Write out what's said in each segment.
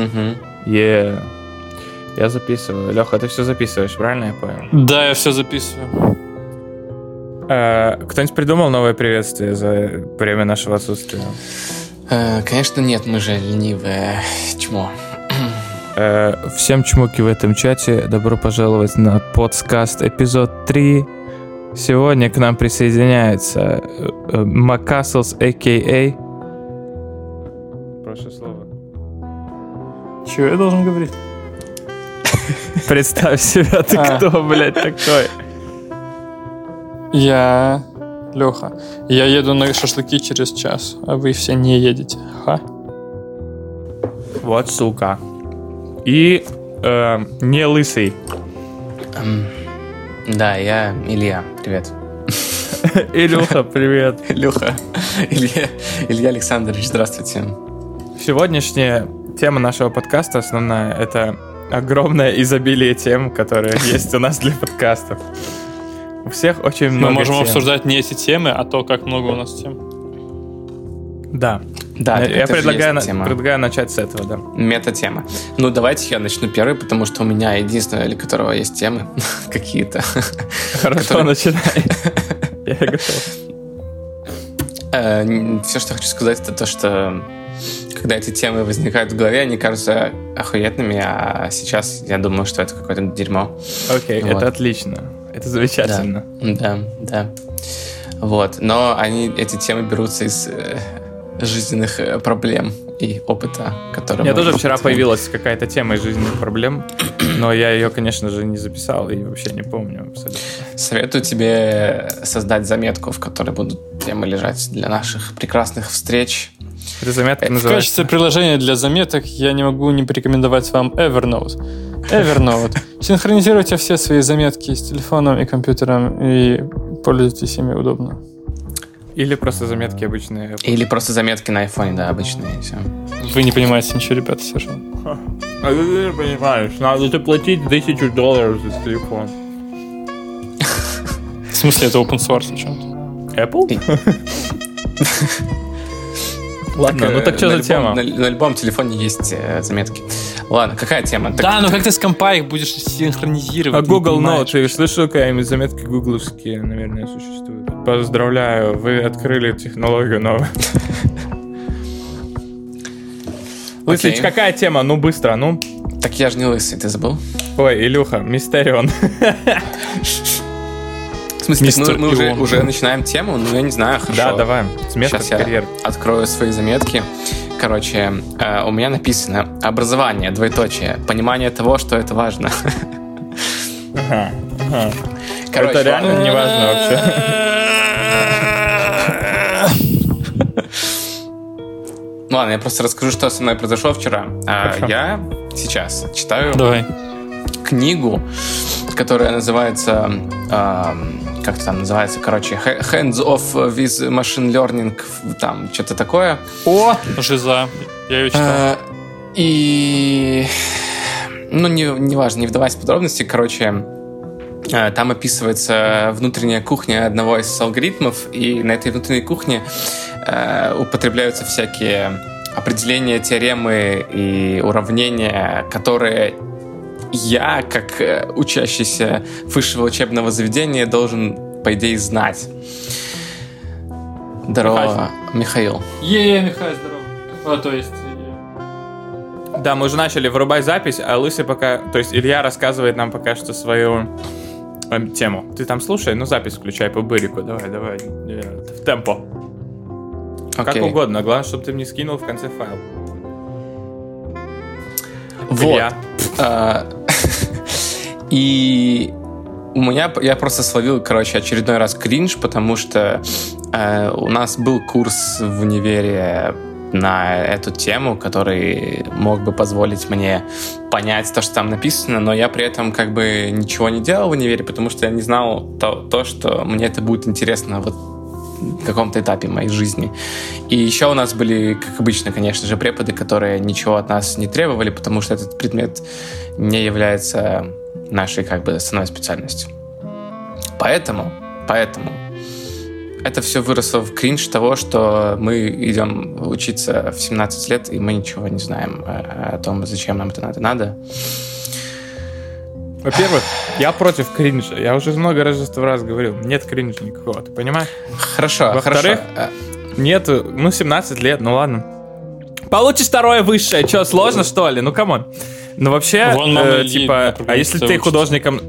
Мгм. Е. Я записываю. Леха, ты все записываешь, правильно я понял? Да, я все записываю. Э, Кто-нибудь придумал новое приветствие за время нашего отсутствия? Э, Конечно, нет, мы же ленивые чмо. Э, Всем чмоки в этом чате. Добро пожаловать на подкаст эпизод 3. Сегодня к нам присоединяется Макаслс, а.к.а. Чего я должен говорить? Представь себя, ты А. кто, блядь, такой? Я Леха. Я еду на шашлыки через час, а вы все не едете. Ха. Вот сука. И э, не лысый. Эм, Да, я Илья. Привет. Илюха, привет. Илюха. Илья, Илья Александрович, здравствуйте. Сегодняшняя тема нашего подкаста основная — это огромное изобилие тем, которые есть у нас для подкастов. У всех очень Мы много можем тем. обсуждать не эти темы, а то, как много у нас тем. Да. Да, я так я же предлагаю, на- тема. предлагаю начать с этого, да. Мета-тема. Ну, давайте я начну первый, потому что у меня единственное, для которого есть темы какие-то. Хорошо, начинай. Я готов. Все, что я хочу сказать, это то, что когда эти темы возникают в голове, они кажутся охуенными, а сейчас я думаю, что это какое-то дерьмо. Окей, Вот. это отлично. Это замечательно. Да, да. Вот. Но они, эти темы берутся из э, жизненных э, проблем и опыта, который У меня тоже вчера появилась какая-то тема из жизненных проблем, но я ее, конечно же, не записал и вообще не помню абсолютно. Советую тебе создать заметку, в которой будут темы лежать для наших прекрасных встреч. Эта заметка В называется... качестве приложения для заметок я не могу не порекомендовать вам Evernote. Evernote. Синхронизируйте все свои заметки с телефоном и компьютером и пользуйтесь ими удобно. Или просто заметки обычные. Или просто заметки на айфоне, да, обычные. и всё. Вы не понимаете ничего, ребята, совершенно. А ты не понимаешь, надо заплатить тысячу долларов за телефон. В смысле, это open source о чем-то. Apple? Ладно, ну так что за тема? На, на любом телефоне есть э, заметки. Ладно, какая тема? Так- Да, но как ты с компа их будешь синхронизировать? А Google? Note, ты слышал, какая-нибудь заметки гугловские, наверное, существуют? Поздравляю, вы открыли технологию новую. Окей. какая тема? Ну, быстро, ну. Так я же не лысый, ты забыл? Ой, Илюха, Мистерион. В смысле, так Мистер мы, мы уже, уже начинаем тему? Ну, я не знаю, хорошо. Да, давай, с места Сейчас в я карьер. открою свои заметки. Короче, э, у меня написано образование, двоеточие, понимание того, что это важно. Ага, ага. Короче, Это реально не важно вообще. Ну ладно, я просто расскажу, что со мной произошло вчера. А, Хорошо. Я сейчас читаю Давай. книгу, которая называется... ам, как это там называется? Короче, H- Hands Off with Machine Learning, там что-то такое. О! Жиза. Я ее читал. Э, И... Ну, не, не важно, не вдаваясь в подробности, короче, э, там описывается внутренняя кухня одного из алгоритмов, и на этой внутренней кухне э, употребляются всякие определения, теоремы и уравнения, которые я, как э, учащийся высшего учебного заведения, должен, по идее, знать. Здорово, Михаил. Е, Михаил, здорово. А, то есть... э, Да, мы уже начали врубать запись, а Лысый пока... То есть Илья рассказывает нам пока что свою эм, тему. Ты там слушай, ну запись включай по бырику. Давай, давай. э, В темпо. Как Окей. угодно. Главное, чтобы ты мне скинул в конце файл. Вот. Илья. И у меня я просто словил, короче, очередной раз кринж, потому что э, у нас был курс в универе на эту тему, который мог бы позволить мне понять то, что там написано, но я при этом как бы ничего не делал в универе, потому что я не знал то, то что мне это будет интересно вот в каком-то этапе моей жизни. И еще у нас были, как обычно, конечно же, преподы, которые ничего от нас не требовали, потому что этот предмет не является нашей как бы основной специальностью. Поэтому, поэтому это все выросло в кринж того, что мы идем учиться в 17 лет, и мы ничего не знаем э, о том, зачем нам это надо. Надо. Во-первых, я против кринжа. Я уже много раз раз говорил. Нет кринжа никакого, ты понимаешь? Хорошо, Во-вторых, хорошо. нету, ну, 17 лет, ну ладно. Получишь второе высшее, что, сложно, что ли? Ну, come on. Ну, вообще, Вон мама э, типа, а если ты учится. художником...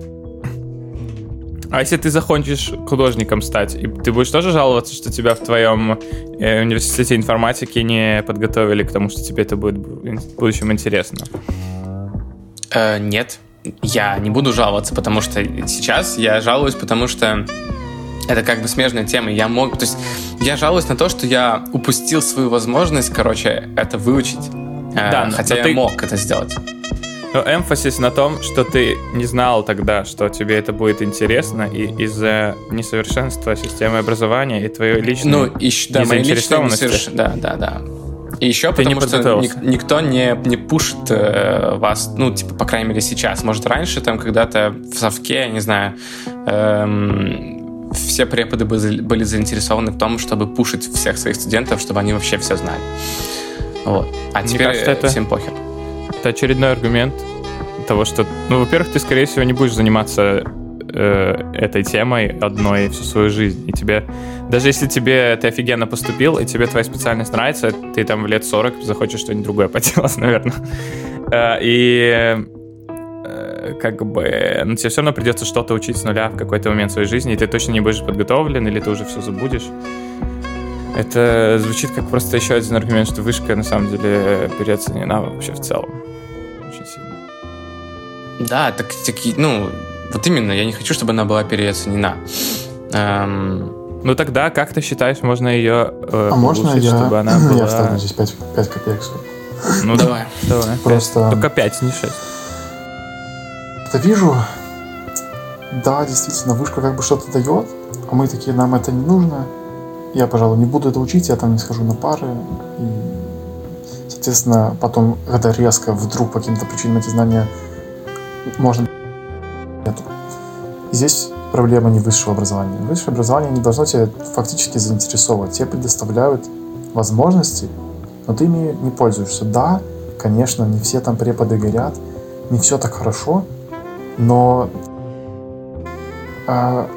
А если ты захочешь художником стать, и ты будешь тоже жаловаться, что тебя в твоем э, университете информатики не подготовили к тому, что тебе это будет в будущем интересно? Э, нет, я не буду жаловаться, потому что сейчас я жалуюсь, потому что это как бы смежная тема. Я мог, то есть я жалуюсь на то, что я упустил свою возможность, короче, это выучить. Э, Да, хотя я ты- мог это сделать. Но эмфасис на том, что ты не знал тогда, что тебе это будет интересно, и из-за несовершенства системы образования и твоей личной... Ну, еще, да, незаинтересованности. несоверш- Да, да, да. И еще Ты потому что ник- никто не, не пушит э, вас, ну, типа, по крайней мере, сейчас. Может, раньше, там, когда-то в совке, я не знаю, эм, все преподы были, были заинтересованы в том, чтобы пушить всех своих студентов, чтобы они вообще все знали. Вот. А Мне теперь кажется, это- всем похер. Это очередной аргумент того, что, ну, во-первых, ты, скорее всего, не будешь заниматься э, этой темой одной всю свою жизнь. И тебе, даже если тебе ты офигенно поступил, и тебе твоя специальность нравится, ты там в лет 40 захочешь что-нибудь другое поделать, наверное. Э, и э, как бы, ну, тебе все равно придется что-то учить с нуля в какой-то момент своей жизни, и ты точно не будешь подготовлен, или ты уже все забудешь. Это звучит как просто еще один аргумент, что вышка на самом деле переоценена вообще в целом. Да, так, таки, ну, вот именно, я не хочу, чтобы она была переоценена. Эм, Ну тогда, как ты считаешь, можно ее э, А можно улучшить, я, чтобы она я была... вставлю здесь 5, 5 копеек? Ну давай. давай. Просто- пять. Только 5, не 6. Это вижу, да, действительно, вышка как бы что-то дает, а мы такие, нам это не нужно. Я, пожалуй, не буду это учить, я там не схожу на пары. И, соответственно, потом, когда резко вдруг по каким-то причинам эти знания можно нету. И здесь проблема не высшего образования. Высшее образование не должно тебя фактически заинтересовывать. Тебе предоставляют возможности, но ты ими не пользуешься. Да, конечно, не все там преподы горят, не все так хорошо, но а,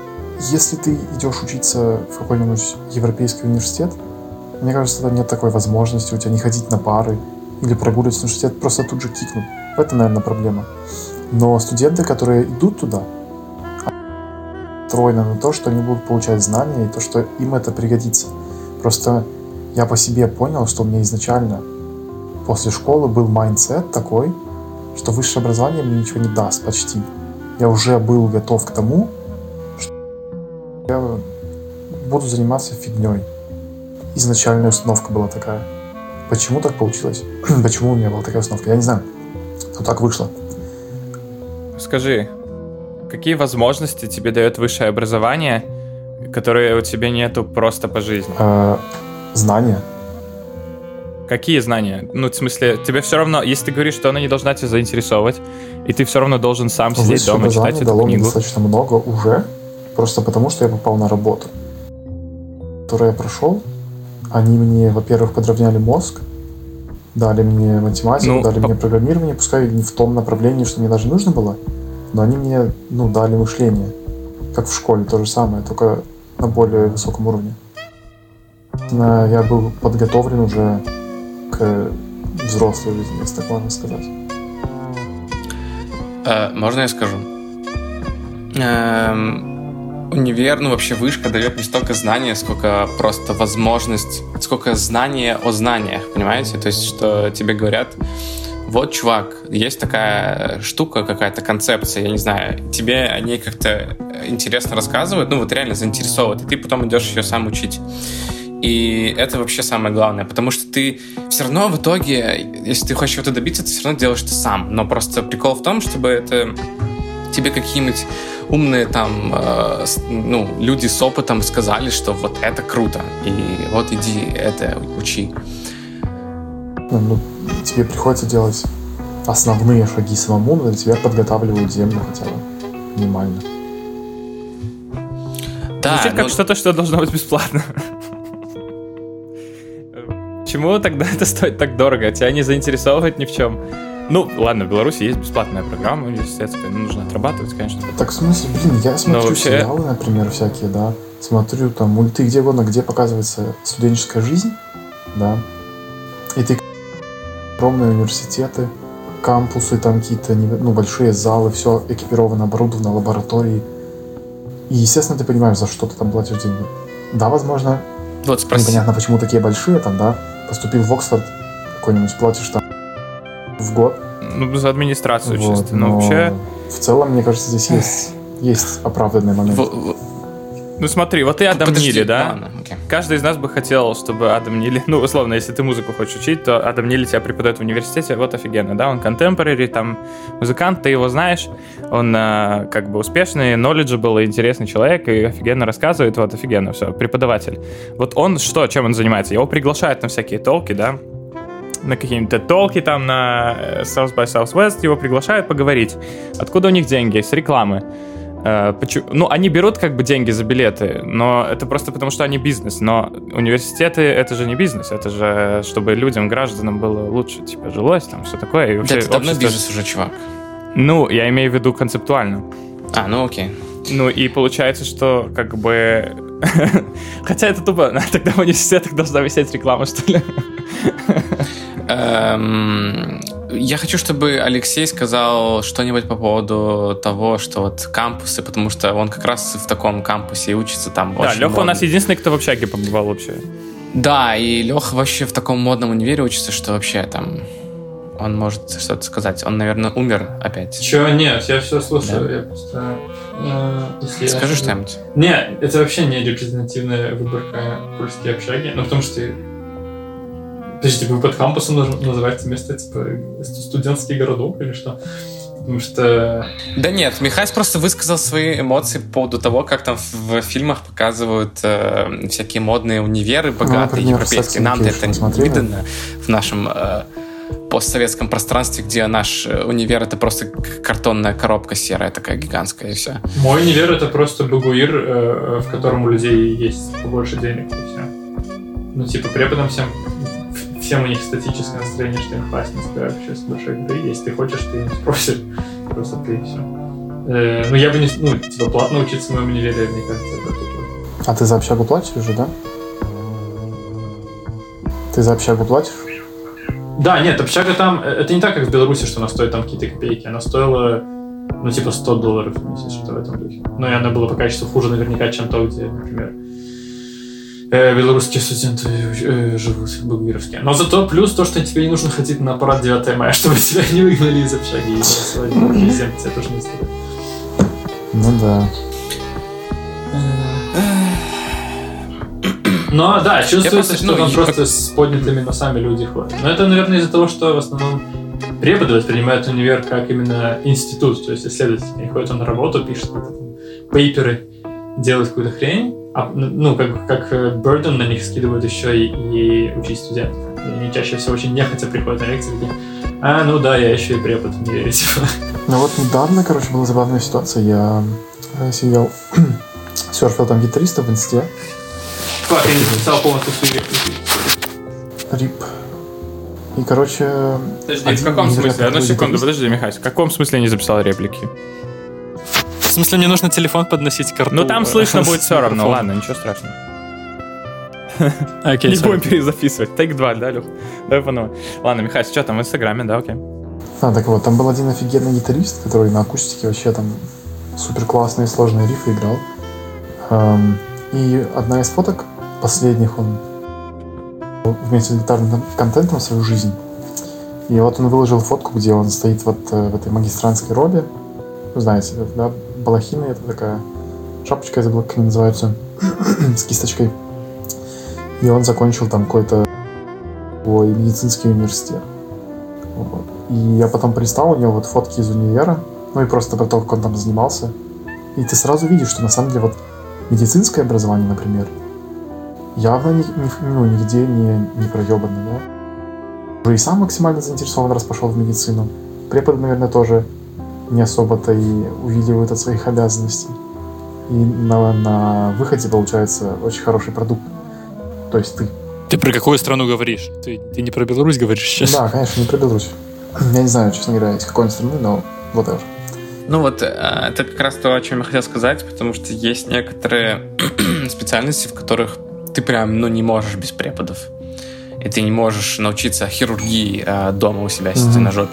если ты идешь учиться в какой-нибудь европейский университет, мне кажется, там нет такой возможности у тебя не ходить на пары или прогуливать университет, просто тут же кикнут. В этом, наверное, проблема. Но студенты, которые идут туда, настроены на то, что они будут получать знания и то, что им это пригодится. Просто я по себе понял, что у меня изначально после школы был mindset такой, что высшее образование мне ничего не даст почти. Я уже был готов к тому, что я буду заниматься фигней. Изначальная установка была такая. Почему так получилось? Почему у меня была такая установка? Я не знаю. Но так вышло. Скажи, какие возможности тебе дает высшее образование, которые у тебя нету просто по жизни? Э, знания. Какие знания? Ну, в смысле, тебе все равно, если ты говоришь, что она не должна тебя заинтересовать, и ты все равно должен сам сидеть Высшее дома, читать эту дало мне книгу. достаточно много уже, просто потому что я попал на работу, которую я прошел. Они мне, во-первых, подровняли мозг, дали мне математику, Ну, дали по- мне программирование, пускай не в том направлении, что мне даже нужно было, но они мне, ну, дали мышление, как в школе, то же самое, только на более высоком уровне. Я был подготовлен уже к взрослой жизни, если так можно сказать. Э, можно я скажу? Эм, универ, ну вообще вышка дает не столько знания, сколько просто возможность, сколько знания о знаниях, понимаете? То есть, что тебе говорят, вот, чувак, есть такая штука, какая-то концепция, я не знаю, тебе о ней как-то интересно рассказывают, ну вот реально заинтересовывают, и ты потом идешь ее сам учить. И это вообще самое главное, потому что ты все равно в итоге, если ты хочешь чего-то добиться, ты все равно делаешь это сам. Но просто прикол в том, чтобы это тебе какие-нибудь умные там, э, ну, люди с опытом сказали, что вот это круто, и вот иди это учи. Ну, ну, тебе приходится делать основные шаги самому, но тебя подготавливают землю хотя бы минимально. Да, Звучит как ну- что-то, что должно быть бесплатно. Почему тогда это стоит так дорого? Тебя не заинтересовывает ни в чем. Ну, ладно, в Беларуси есть бесплатная программа университетская, ну, нужно отрабатывать, конечно. Так, в смысле, блин, я смотрю вообще- сериалы, например, всякие, да, смотрю там мульты, где угодно, где показывается студенческая жизнь, да, и ты огромные университеты, кампусы, там какие-то ну, большие залы, все экипировано, оборудовано, лаборатории. И, естественно, ты понимаешь, за что ты там платишь деньги. Да, возможно, Вот спроси. непонятно, почему такие большие, там, да, поступил в Оксфорд какой-нибудь, платишь там в год. Ну, за администрацию Вот, чисто. Но но вообще, В целом, мне кажется, здесь есть, есть оправданный момент. В- в- ну смотри, вот и Адам подожди, Нили, да? ладно, окей. Каждый из нас бы хотел, чтобы Адам Нили, ну, условно, если ты музыку хочешь учить, то Адам Нили тебя преподает в университете, вот офигенно, да, он contemporary, там, музыкант, ты его знаешь, он э, как бы успешный, knowledgeable и интересный человек, и офигенно рассказывает, вот, офигенно, все, преподаватель. Вот он что, чем он занимается? Его приглашают на всякие толки, да, на какие-то толки там на э, South by Southwest, его приглашают поговорить. Откуда у них деньги? С рекламы. Э, Ну, они берут как бы деньги за билеты, но это просто потому, что они бизнес. Но университеты — это же не бизнес, это же чтобы людям, гражданам было лучше, типа, жилось там, все такое. И Да, вообще это давно общество- бизнес уже, чувак. Ну, я имею в виду концептуально. А, ну окей. Ну, и получается, что как бы... Хотя это тупо, тогда в университетах должна висеть реклама, что ли? Эм, Я хочу, чтобы Алексей сказал что-нибудь по поводу того, что вот кампусы, потому что он как раз в таком кампусе и учится там. Да, Леха у нас модно. единственный, кто в общаге побывал вообще. Да, и Леха вообще в таком модном универе учится, что вообще там он может что-то сказать. Он, наверное, умер опять. Чего? Нет, я все слушаю. Я просто... э, если я Скажи скажу- что-нибудь. Не, это вообще не репрезентативная выборка польские общаги. Ну, потому что... Подожди, вы под кампусом наз- называете место, типа, студентский городок или что? Потому что... Да нет, Михась просто высказал свои эмоции по поводу того, как там в, фильмах показывают э, всякие модные универы, богатые, например, европейские. Education это не видно в нашем э, постсоветском пространстве, где наш э, универ это просто картонная коробка серая такая гигантская и все. Мой универ это просто багуир, э, в котором у людей есть побольше денег и все. Ну, типа, преподам всем, всем у них статическое настроение, что им классно вообще с большой игры. Если ты хочешь, ты не спросишь. Просто ты и все. ну, я бы не... Ну, типа, платно учиться в моем универе, мне кажется, это тупо. А ты за общагу платишь же, да? Ты за общагу платишь? Да, нет, общага там... э, Это не так, как в Беларуси, что она стоит там какие-то копейки. Она стоила, ну, типа, 100 долларов в месяц, что-то в этом духе. Ну, и она была по качеству хуже наверняка, чем то, где, например, э, белорусские студенты э, живут багуировские. Но зато плюс то, что тебе не нужно ходить на парад 9 мая, чтобы тебя не выгнали из общаги и тебе тоже не стоит. Ну да. Но да, чувствуется, просто, что ну, там и- просто с поднятыми носами люди ходят. Но это, наверное, из-за того, что в основном преподы воспринимают универ как именно институт, то есть исследователь. Они ходят он на работу, пишет пейперы, делает какую-то хрень, а, ну, как, как э, burden на них скидывают еще и, и учить студентов. И они чаще всего очень нехотя приходят на лекции такие, а, ну да, я еще и препод в универе, типа. Ну вот недавно, короче, была забавная ситуация. Я э, сидел, серфил там гитариста в инсте. Как, я не записал полностью свою. Рип. И, короче, Подожди, в каком смысле? Одну секунду, гитарист. подожди, Михай, в каком смысле не записал реплики? В смысле, мне нужно телефон подносить к рту? Ну там слышно будет все равно, ладно, ничего страшного. Окей, Не будем перезаписывать. Тейк 2, да, Люх? Давай по новой. Ладно, Михай, что там в Инстаграме, да, окей. а, так вот, там был один офигенный гитарист, который на акустике вообще там супер классные сложные рифы играл. Эм, и одна из фоток последних он вместе с гитарным контентом свою жизнь. И вот он выложил фотку, где он стоит вот э, в этой магистрантской робе. Вы знаете, да, балахины, это такая шапочка, забыл, как они называются, с кисточкой. И он закончил там какой-то свой медицинский университет. Вот. И я потом пристал, у него вот фотки из универа, ну и просто про то, как он там занимался. И ты сразу видишь, что на самом деле вот медицинское образование, например, явно ни- ни- ну, нигде не, не проебано, да? Уже и сам максимально заинтересован, раз пошел в медицину. Преподы, наверное, тоже не особо-то и увиливают от своих обязанностей. И на, на выходе получается очень хороший продукт. То есть ты... Ты про какую страну говоришь? Ты, ты не про Беларусь говоришь сейчас? Да, конечно, не про Беларусь. Я не знаю, честно говоря, из какой страны, но вот это. Ну вот, э, это как раз то, о чем я хотел сказать, потому что есть некоторые специальности, в которых ты прям, ну, не можешь без преподов. И ты не можешь научиться хирургии э, дома у себя, сидя mm-hmm. на жопе.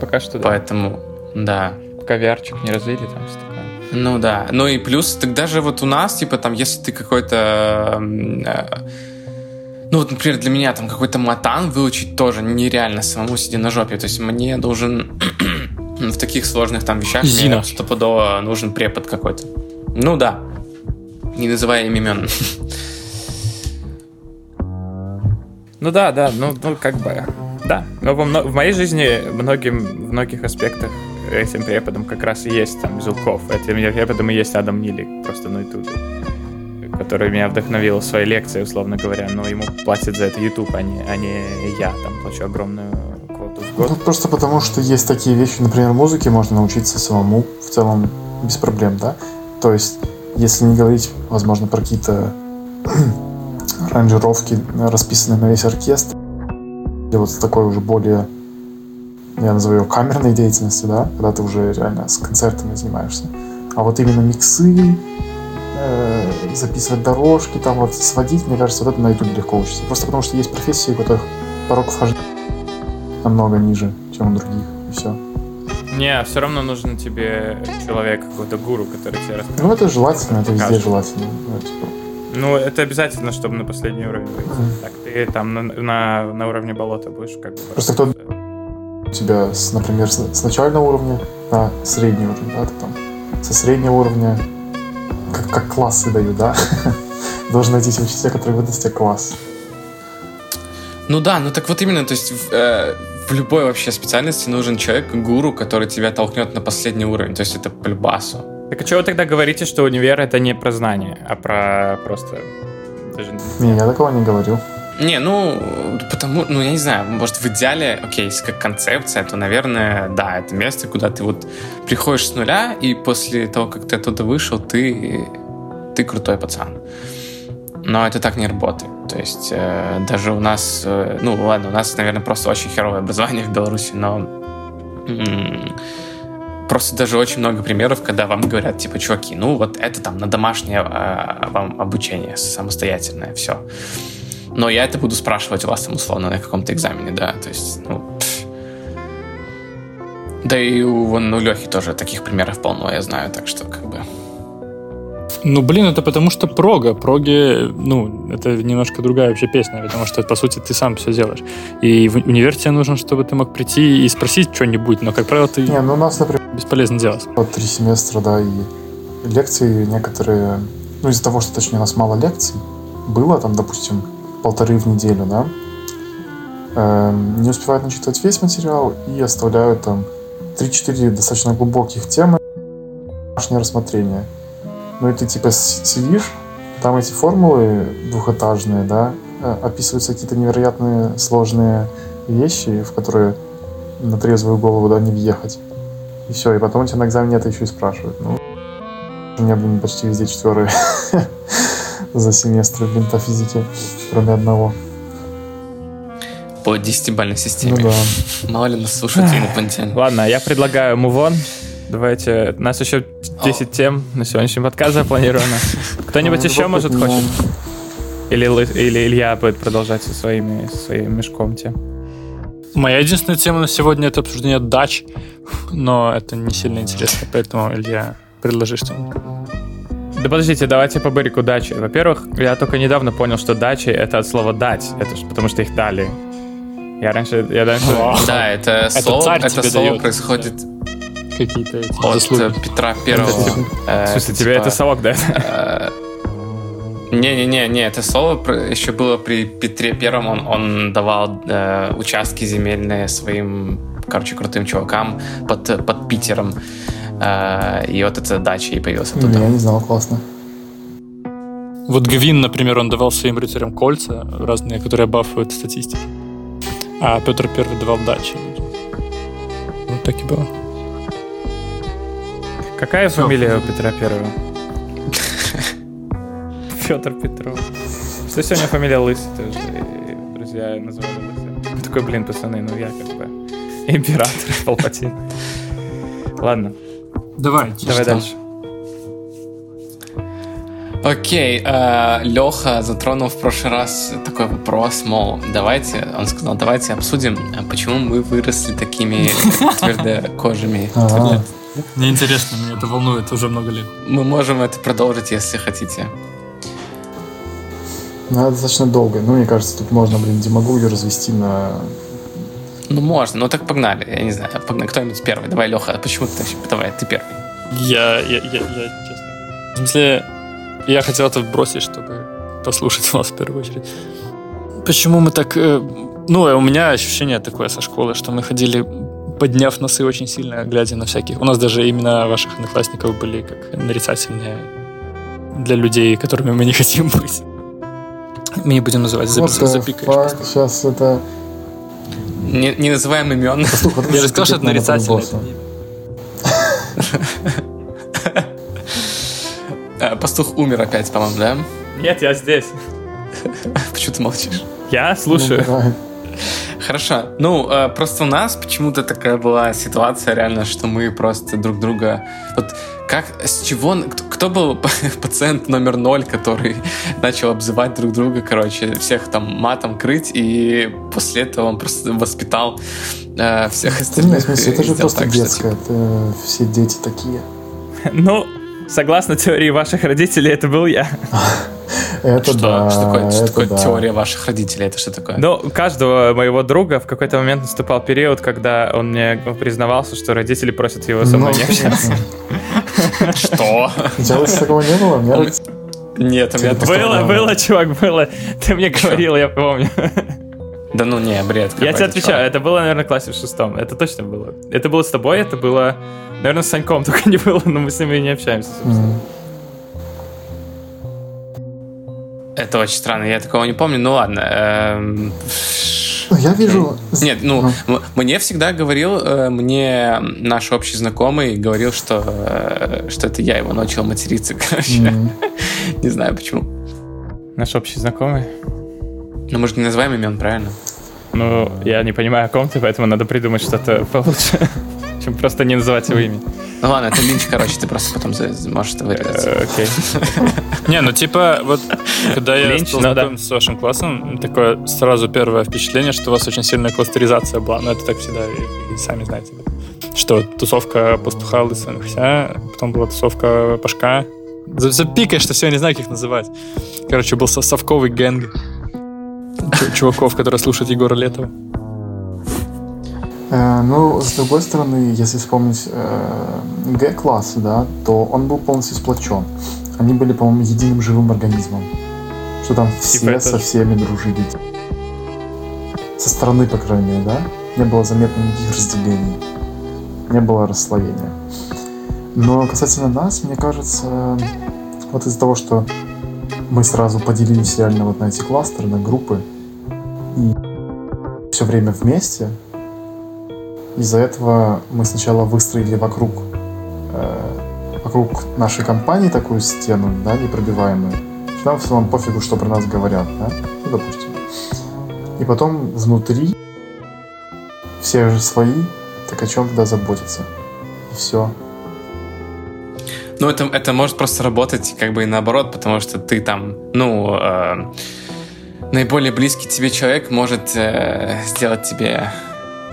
Пока что да. Поэтому, да. Пока не развили, там все такое. Ну да. Ну и плюс, тогда же вот у нас, типа, там, если ты какой-то... Э, ну вот, например, для меня там какой-то матан выучить тоже нереально самому сидя на жопе. То есть мне должен в таких сложных там вещах Зина. мне стопудово нужен препод какой-то. Ну да. Не называя им имен. Ну да, да, ну, ну как бы, да. Но во, в моей жизни многим, в многих аспектах этим преподом как раз и есть там Зулков. Этим преподом и есть Адам Нилик, просто на ютубе. Который меня вдохновил в своей лекции, условно говоря. Но ему платит за это YouTube, а не, а не я там плачу огромную квоту в год. Ну, просто потому, что есть такие вещи, например, музыке можно научиться самому в целом без проблем, да? То есть, если не говорить, возможно, про какие-то аранжировки, расписанные на весь оркестр, или вот такой уже более, я назову ее камерной деятельности, да, когда ты уже реально с концертами занимаешься. А вот именно миксы, э, записывать дорожки, там вот сводить, мне кажется, вот это на YouTube легко учиться. Просто потому что есть профессии, у которых порог вхождения намного ниже, чем у других, и все. Не, все равно нужен тебе человек, какой-то гуру, который тебе расскажет. Ну, это желательно, это везде желательно. Ну, типа, ну, это обязательно, чтобы на последний уровень выйти. Mm. Так ты там на, на, на уровне болота будешь как бы... Просто кто у тебя, с, например, с, с начального уровня на средний уровень, да, ты там со среднего уровня, как, как классы дают, да, должен найти учителя, которые выдаст тебе класс. Ну да, ну так вот именно, то есть в, э, в любой вообще специальности нужен человек, гуру, который тебя толкнет на последний уровень, то есть это по любасу. Так а чего вы тогда говорите, что универ это не про знания, а про просто... Даже... Не, я такого не говорил. Не, ну, потому, ну, я не знаю, может, в идеале, окей, если как концепция, то, наверное, да, это место, куда ты вот приходишь с нуля, и после того, как ты оттуда вышел, ты, ты крутой пацан. Но это так не работает. То есть э, даже у нас, э, ну, ладно, у нас, наверное, просто очень херовое образование в Беларуси, но просто даже очень много примеров, когда вам говорят, типа, чуваки, ну вот это там на домашнее э, вам обучение самостоятельное, все. Но я это буду спрашивать у вас там условно на каком-то экзамене, да, то есть, ну, да и у, вон, у Лехи тоже таких примеров полно, я знаю, так что как бы... Ну, блин, это потому что прога. Проги, ну, это немножко другая вообще песня, потому что, по сути, ты сам все делаешь. И в универ тебе нужно, чтобы ты мог прийти и спросить что-нибудь, но, как правило, ты Не, ну у нас, например, бесполезно делать. Вот три семестра, да, и лекции некоторые... Ну, из-за того, что, точнее, у нас мало лекций, было там, допустим, полторы в неделю, да, э, не успевают начитывать весь материал и оставляют там 3-4 достаточно глубоких темы домашнее рассмотрение. Ну и ты типа сидишь, там эти формулы двухэтажные, да, э, описываются какие-то невероятные сложные вещи, в которые на трезвую голову, да, не въехать. И все, и потом тебя на экзамене это еще и спрашивают. Ну, у меня, блин, почти везде четверые за семестр, блин, по физике, кроме одного. По десятибалльной системе. Ну да. Мало ли нас слушают инопланетяне. Ладно, я предлагаю move on. Давайте, у нас еще 10 тем на сегодняшний подкаст запланировано. Кто-нибудь ну, еще, может, хочет? Или, или Илья будет продолжать со, своими, со своим мешком тем? Моя единственная тема на сегодня это обсуждение дач, но это не сильно интересно, поэтому, Илья, предложи что-нибудь. Да подождите, давайте по Бырику дачи. Во-первых, я только недавно понял, что дачи — это от слова «дать», это потому что их дали. Я раньше... Я раньше... Да, это слово, это слово происходит какие-то от заслуги. Петра Первого. Э, в смысле, тебе типа, это совок, да? Э, не-не-не, не, это слово еще было при Петре Первом. Он, он давал э, участки земельные своим, короче, крутым чувакам под, под Питером. Э, и вот эта дача и появилась оттуда. Я не знал, классно. Вот Гвин, например, он давал своим рыцарям кольца разные, которые бафают статистики. А Петр Первый давал дачи. Вот так и было. Какая Все. фамилия у Петра Первого? Петр Петров. Что сегодня фамилия Лысый тоже, и друзья назвали Лысый. Такой, блин, пацаны, ну я как бы император Палпатин. Ладно, Давай, давай дальше. Окей, э, Леха затронул в прошлый раз такой вопрос, мол, давайте, он сказал, давайте обсудим, э, почему мы выросли такими твердокожими. Мне интересно, меня это волнует уже много лет. Мы можем это продолжить, если хотите. Ну, это достаточно долго. Ну, мне кажется, тут можно, блин, демагогию развести на... Ну, можно, ну так погнали, я не знаю, погнали. кто-нибудь первый. Давай, Леха, почему ты, давай, ты первый. Я, я, я, я, честно. В смысле, я хотел это бросить, чтобы послушать вас в первую очередь. Почему мы так... э, Ну, у меня ощущение такое со школы, что мы ходили, подняв носы очень сильно, глядя на всяких... У нас даже имена ваших одноклассников были как нарицательные для людей, которыми мы не хотим быть. Мы не будем называть, за- за- запикаешь. Сейчас это... Не, не называем имен. Послушай, Я же сказал, что это нарицательное. босса. Э, Пастух умер опять, по-моему, да? Нет, я здесь. Почему ты молчишь? Я слушаю. Ну, давай. Хорошо. Ну, э, просто у нас почему-то такая была ситуация реально, что мы просто друг друга... Вот как, с чего... Кто, кто был пациент номер ноль, который начал обзывать друг друга, короче, всех там матом крыть, и после этого он просто воспитал э, всех Да нет, в остальных. смысле, и это же просто так, что, детское. Это все дети такие. Ну, согласно теории ваших родителей, это был я. Это Что, да, что такое, что такое да. теория ваших родителей? Это что такое? Но у каждого моего друга в какой-то момент наступал период, когда он мне признавался, что родители просят его со мной Ну, не общаться. Что? Лучше такого не было? Нет, у меня Было, Было, чувак, было. Ты мне говорил, я помню. Да ну не, бред. Я тебе отвечаю, это было, наверное, в классе в шестом. Это точно было. Это было с тобой, это было, наверное, с Саньком только не было, но мы с ними не общаемся. собственно. Это очень странно, я такого не помню. Ну ладно. Ну, Я вижу... Нет, ну, Ну. мне всегда говорил, э, мне наш общий знакомый говорил, что, э, что это я его научил материться, короче. М. Не знаю почему. Наш общий знакомый. Но мы же не называем имен, правильно? Ну, я не понимаю, о ком ты, поэтому надо придумать что-то получше, чем просто не называть его имя. Ну ладно, это линч, короче, ты просто потом можешь это вырезать. Э, Окей. Не, ну типа, вот когда я стал ну знакомиться с вашим классом, такое сразу первое впечатление, что у вас очень сильная кластеризация была. Но это так всегда, и, сами знаете. Что тусовка пастуха лысого вся, потом была тусовка пашка. За- Запикай, что все, я не знаю, как их называть. Короче, был со- совковый гэнг чу- чуваков, которые слушают Егора Летова. Э, Ну, с другой стороны, если вспомнить э, Г-класс, да, то он был полностью сплочен. Они были, по-моему, единым живым организмом. Что там все Типа со всеми дружили. Со стороны, по крайней мере, да? Не было заметно никаких разделений. Не было расслоения. Но касательно нас, мне кажется, вот из-за того, что мы сразу поделились реально вот на эти кластеры, на группы, и все время вместе, из-за этого мы сначала выстроили вокруг, э, вокруг нашей компании такую стену, да, непробиваемую. Что Нам в целом пофигу, что про нас говорят, да, ну, допустим. И потом внутри все же свои, так о чем тогда заботиться? И все. Ну, это, это может просто работать как бы и наоборот, потому что ты там, ну, э, наиболее близкий тебе человек может э, сделать тебе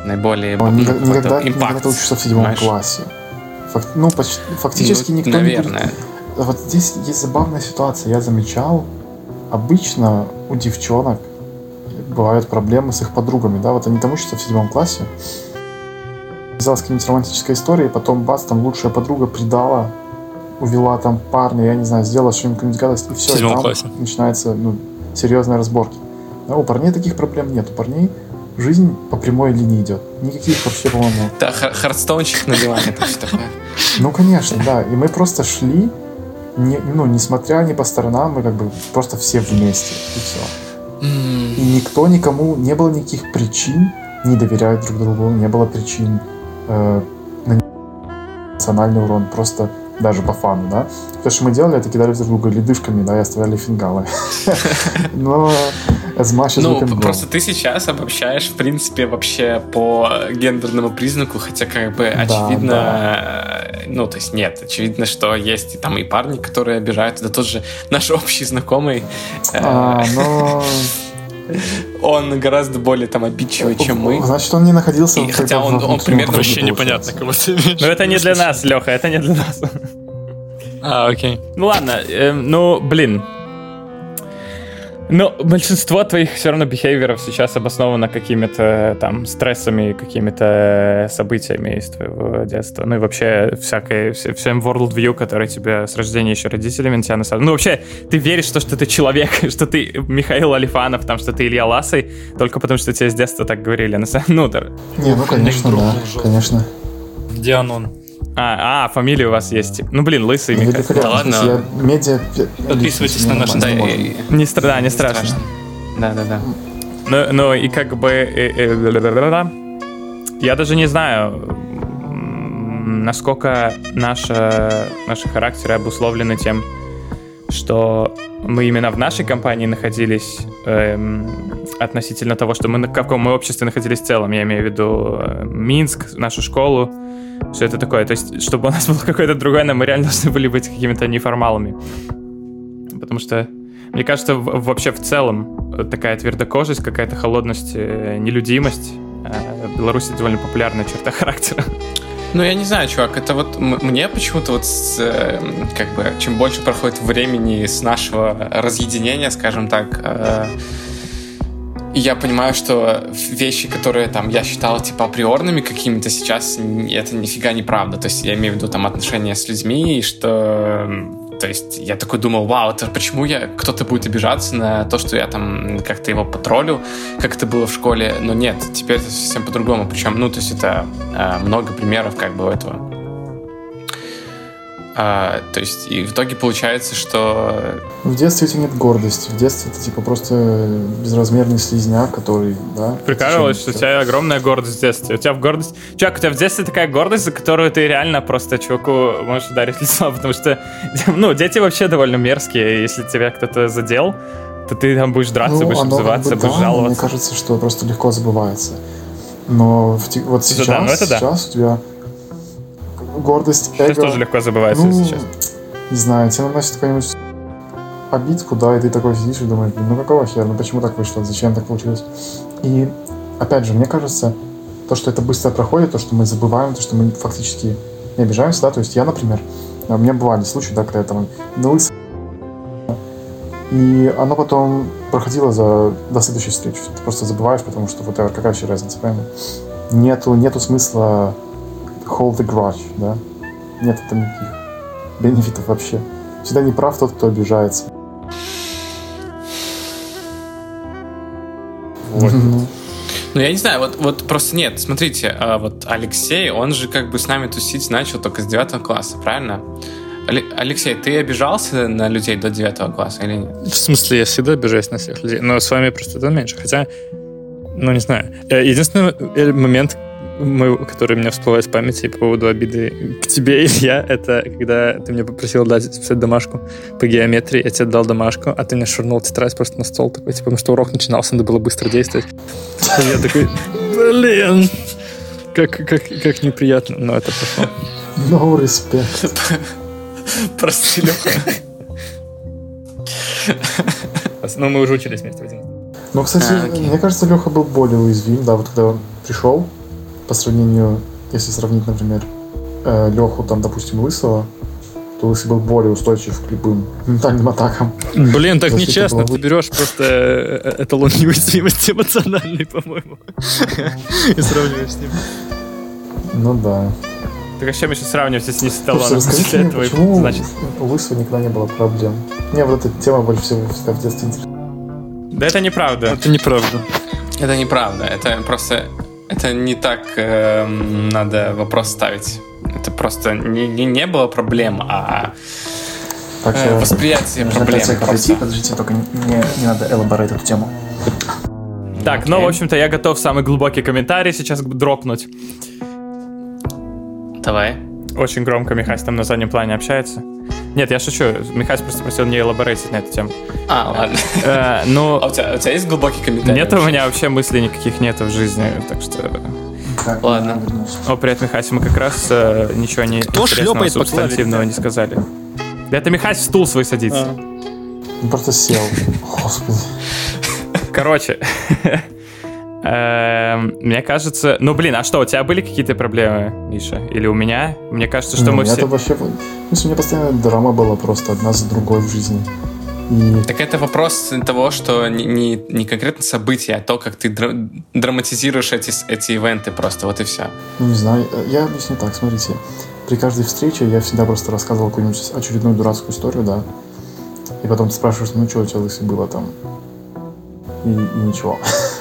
наиболее Он ну, никогда, какой-то никогда, импакт. ты учишься в седьмом понимаешь? классе. Фак- ну, почти- фактически Ну, никто не будет наверное. Вот здесь есть забавная ситуация. Я замечал, обычно у девчонок бывают проблемы с их подругами, да, вот они там учатся в седьмом классе, связалась с какой-нибудь романтической историей, потом бац, там лучшая подруга предала, увела там парня, я не знаю, сделала что-нибудь, гадость, и все, В и там классе. начинаются ну, серьезные разборки. Да, у парней таких проблем нет, у парней жизнь по прямой линии идет. Никаких вообще, по-моему, Да, хар- Hearthstone чик на диване, это все такое. ну, конечно, да. И мы просто шли, не, ну, несмотря ни по сторонам, мы как бы просто все вместе, и все. И никто никому, не было никаких причин не доверять друг другу, не было причин э, нанести эмоциональный урон. Просто даже по фану, да. То, что мы делали, это кидали друг друга ледышками, да, и оставляли фингалы. Но as much as Ну, we can go. просто ты сейчас обобщаешь, в принципе, вообще по гендерному признаку, хотя как бы очевидно, э, ну, то есть нет, очевидно, что есть и там и парни, которые обижают, это тот же наш общий знакомый, э, А, но... он гораздо более там обидчивый, чем мы. Значит, он не находился... И хотя он- он примерно круге, Вообще непонятно, кого ты имеешь. Ну это не для нас, Леха, это не для нас. А, окей. Ну ладно, эм, ну, блин. Ну, большинство твоих все равно бихейверов сейчас обосновано какими-то там стрессами, какими-то событиями из твоего детства. Ну и вообще всякой, вся- всем worldview, который тебе с рождения еще родителями на тебя насадили. Ну вообще, ты веришь, в то, что ты человек, что ты Михаил Алифанов, там, что ты Илья Ласый, только потому что тебе с детства так говорили. На самом- Ну, да. Не, ну, конечно, да, конечно. Дианон. А, а, фамилия у вас есть. Ну, блин, Лысый Михаил. Да ладно. я медиа... Подписывайтесь на наш Да, и- можно. Не, стра- да, не страшно. Да, да, да. Ну, ну и как бы... э, э. Я даже не знаю, насколько наша, наши характеры обусловлены тем, что мы именно в нашей компании находились эм, относительно того, что мы на каком мы обществе находились в целом. Я имею в виду э, Минск, нашу школу, все это такое. То есть, чтобы у нас было какое-то другое, нам мы реально должны были быть какими-то неформалами. Потому что, мне кажется, в- вообще в целом э, такая твердокожесть, какая-то холодность, э, нелюдимость э, в Беларуси довольно популярная черта характера. Ну, я не знаю, чувак, это вот мне почему-то вот с, э, как бы, чем больше проходит времени с нашего разъединения, скажем так, э, я понимаю, что вещи, которые там я считал типа априорными какими-то, сейчас это нифига не правда. То есть я имею в виду там отношения с людьми, и что то есть я такой думал, вау, это почему я кто-то будет обижаться на то, что я там как-то его потроллю, как это было в школе, но нет, теперь это совсем по-другому. Причем, ну, то есть это э, много примеров как бы этого. А, то есть и в итоге получается, что В детстве у тебя нет гордости. В детстве ты типа просто безразмерный слизняк, который, да... Прикалывалась, в что у тебя огромная гордость в детстве. У тебя в гордость... Чувак, у тебя в детстве такая гордость, за которую ты реально просто чуваку можешь ударить лицо, потому что, ну, дети вообще довольно мерзкие. Если тебя кто-то задел, то ты там будешь драться, Ну, будешь оно как обзываться, бы будешь да, но Мне жаловаться. кажется, что просто легко забывается. Но в вот Это сейчас, да, ну это да. сейчас у тебя гордость, эго... тоже легко забывается, ну, если честно. не знаю, тебе наносит какую-нибудь обидку, да, и ты такой сидишь и думаешь, ну какого хера, ну почему так вышло, зачем так получилось? И, опять же, мне кажется, то, что это быстро проходит, то, что мы забываем, то, что мы фактически не обижаемся, да, то есть я, например, у меня бывали случаи, да, когда я там на лысо, и оно потом проходило за, до следующей встречи. Ты просто забываешь, потому что вот какая вообще разница, правильно? Нету, нету смысла hold the grudge, да? Нет там никаких бенефитов вообще. Всегда не прав тот, кто обижается. Ну, Ну, я не знаю, вот, вот просто нет, смотрите, а вот Алексей, он же как бы с нами тусить начал только с 9 класса, правильно? Алексей, ты обижался на людей до 9 класса или нет? В смысле, я всегда обижаюсь на всех людей, но с вами просто это меньше. Хотя, ну, не знаю. Э, Единственный момент, мой- который у меня всплывает в памяти по поводу обиды к тебе, Илья, это когда ты меня попросил дать писать домашку по геометрии, я тебе дал домашку, а ты мне швырнул тетрадь просто на стол, такой, типа, потому что урок начинался, надо было быстро действовать. И я такой, блин, как, как, как неприятно, но это прошло. no respect. Прости, Лёха. Ну, мы уже учились вместе в один. Но, кстати, А, мне кажется, Леха был более уязвим, да, вот когда он пришел, по сравнению, если сравнить, например, Леху, там, допустим, Лысого, то Лысый был более устойчив к любым ментальным атакам. Блин, так Защита нечестно. была Ты берешь просто э, эталон неуязвимости эмоциональный, по-моему, и сравниваешь с ним. Ну да. Так а с чем еще сравнивать, если не с Слушайте, талоном? расскажите После мне, этого, почему значит... у Лысого никогда не было проблем? Мне вот эта тема больше всего всегда в детстве интересовала. Да это неправда. Это неправда. Это неправда, это просто... Это не так эм, надо вопрос ставить. Это просто не, не, не было проблем, а Так э, восприятие проблем. просто. подождите, только не, не надо элаборать эту тему. Так, ну, в общем-то, я готов самый глубокий комментарий сейчас дропнуть. Давай. Очень громко Михась там на заднем плане общается. Нет, я шучу. Михась просто просил не элаборейсить на эту тему. А, ладно. Э, Ну, А у тебя, у тебя есть глубокий комментарий? нет у меня вообще мыслей никаких нету в жизни, так что... Как Ладно. О, привет, Михась. Мы как раз э, ничего не Кто интересного, субстантивного не сказали. Да это Михась в стул свой садится. Он просто сел. Господи. Короче, мне кажется... Ну, блин, а что, у тебя были какие-то проблемы, Миша? Или у меня? Мне кажется, что Ну, мы у меня все... это вообще... Ну, у меня постоянно драма была просто одна за другой в жизни. И Так это вопрос того, что не, не, не конкретно события, а то, как ты дра- драматизируешь эти, эти ивенты просто, вот и все. Ну, не знаю, э, я объясню так, смотрите. При каждой встрече я всегда просто рассказывал какую-нибудь очередную дурацкую историю, да. И потом ты спрашиваешь, ну что у тебя лысый было там? И, и ничего.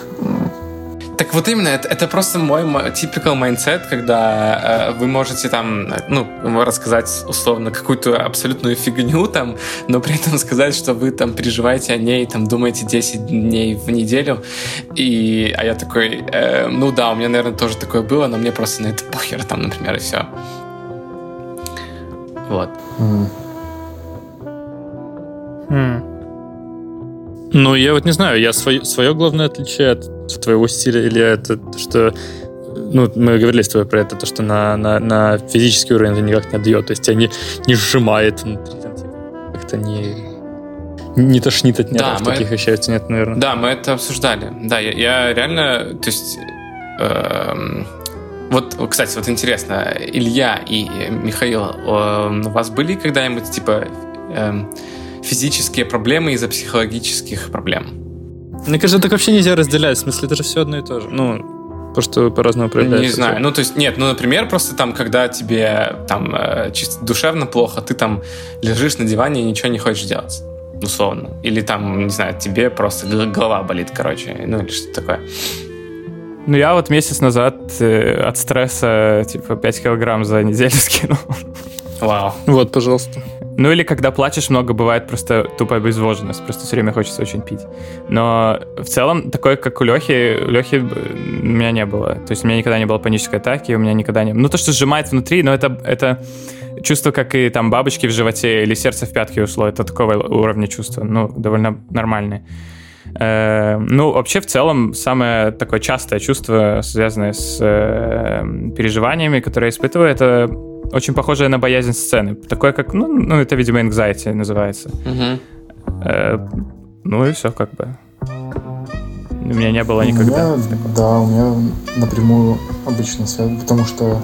Так вот именно, это, это просто мой мо- typical mindset, когда э, вы можете там, ну, рассказать условно какую-то абсолютную фигню там, но при этом сказать, что вы там переживаете о ней, там думаете 10 дней в неделю, и, а я такой, э, ну да, у меня, наверное, тоже такое было, но мне просто на это похер там, например, и все. Вот. М. М. Ну, я вот не знаю, я свое, свое главное отличие от твоего стиля, или это то, что ну, мы говорили с тобой про это, то, что на, на, на физический уровень это никак не отдает, то есть тебя не, не сжимает внутри, там, типа, как-то не, не тошнит от Да, нервов, мы- таких вещей, это нет, наверное. Да, мы это обсуждали. Да, я, я реально, то есть, эм, вот, кстати, вот интересно, Илья и Михаил, эм, у вас были когда-нибудь типа эм, физические проблемы из-за психологических проблем? Мне кажется, так вообще нельзя разделять, в смысле, это же все одно и то же. Ну, что по-разному проявляется. Не знаю. Ну, то есть, нет, ну, например, просто там, когда тебе там э, чисто душевно плохо, ты там лежишь на диване и ничего не хочешь делать. Условно. Или там, не знаю, тебе просто голова болит, короче. Ну, или что-то такое. Ну, я вот месяц назад э, от стресса, типа, 5 килограмм за неделю скинул. Вау. Вот, пожалуйста. Ну, или когда плачешь много, бывает просто тупая обезвоженность. Просто все время хочется очень пить. Но в целом, такое, как у Лехи, у Лехи э, у меня не было. То есть у меня никогда не было панической атаки, у меня никогда не... Ну, то, что сжимает внутри, но это, это чувство, как и там бабочки в животе или сердце в пятке ушло. Это такого уровня чувства. Ну, довольно нормальные. Э, ну, вообще, в целом, самое такое частое чувство, связанное с э, переживаниями, которые я испытываю, это очень похожее на боязнь сцены. Такое, как, ну, ну это, видимо, anxiety называется. Мгм. Э, ну и все, как бы. У меня не было У никогда. меня, такого. да, у меня напрямую обычно связано, потому что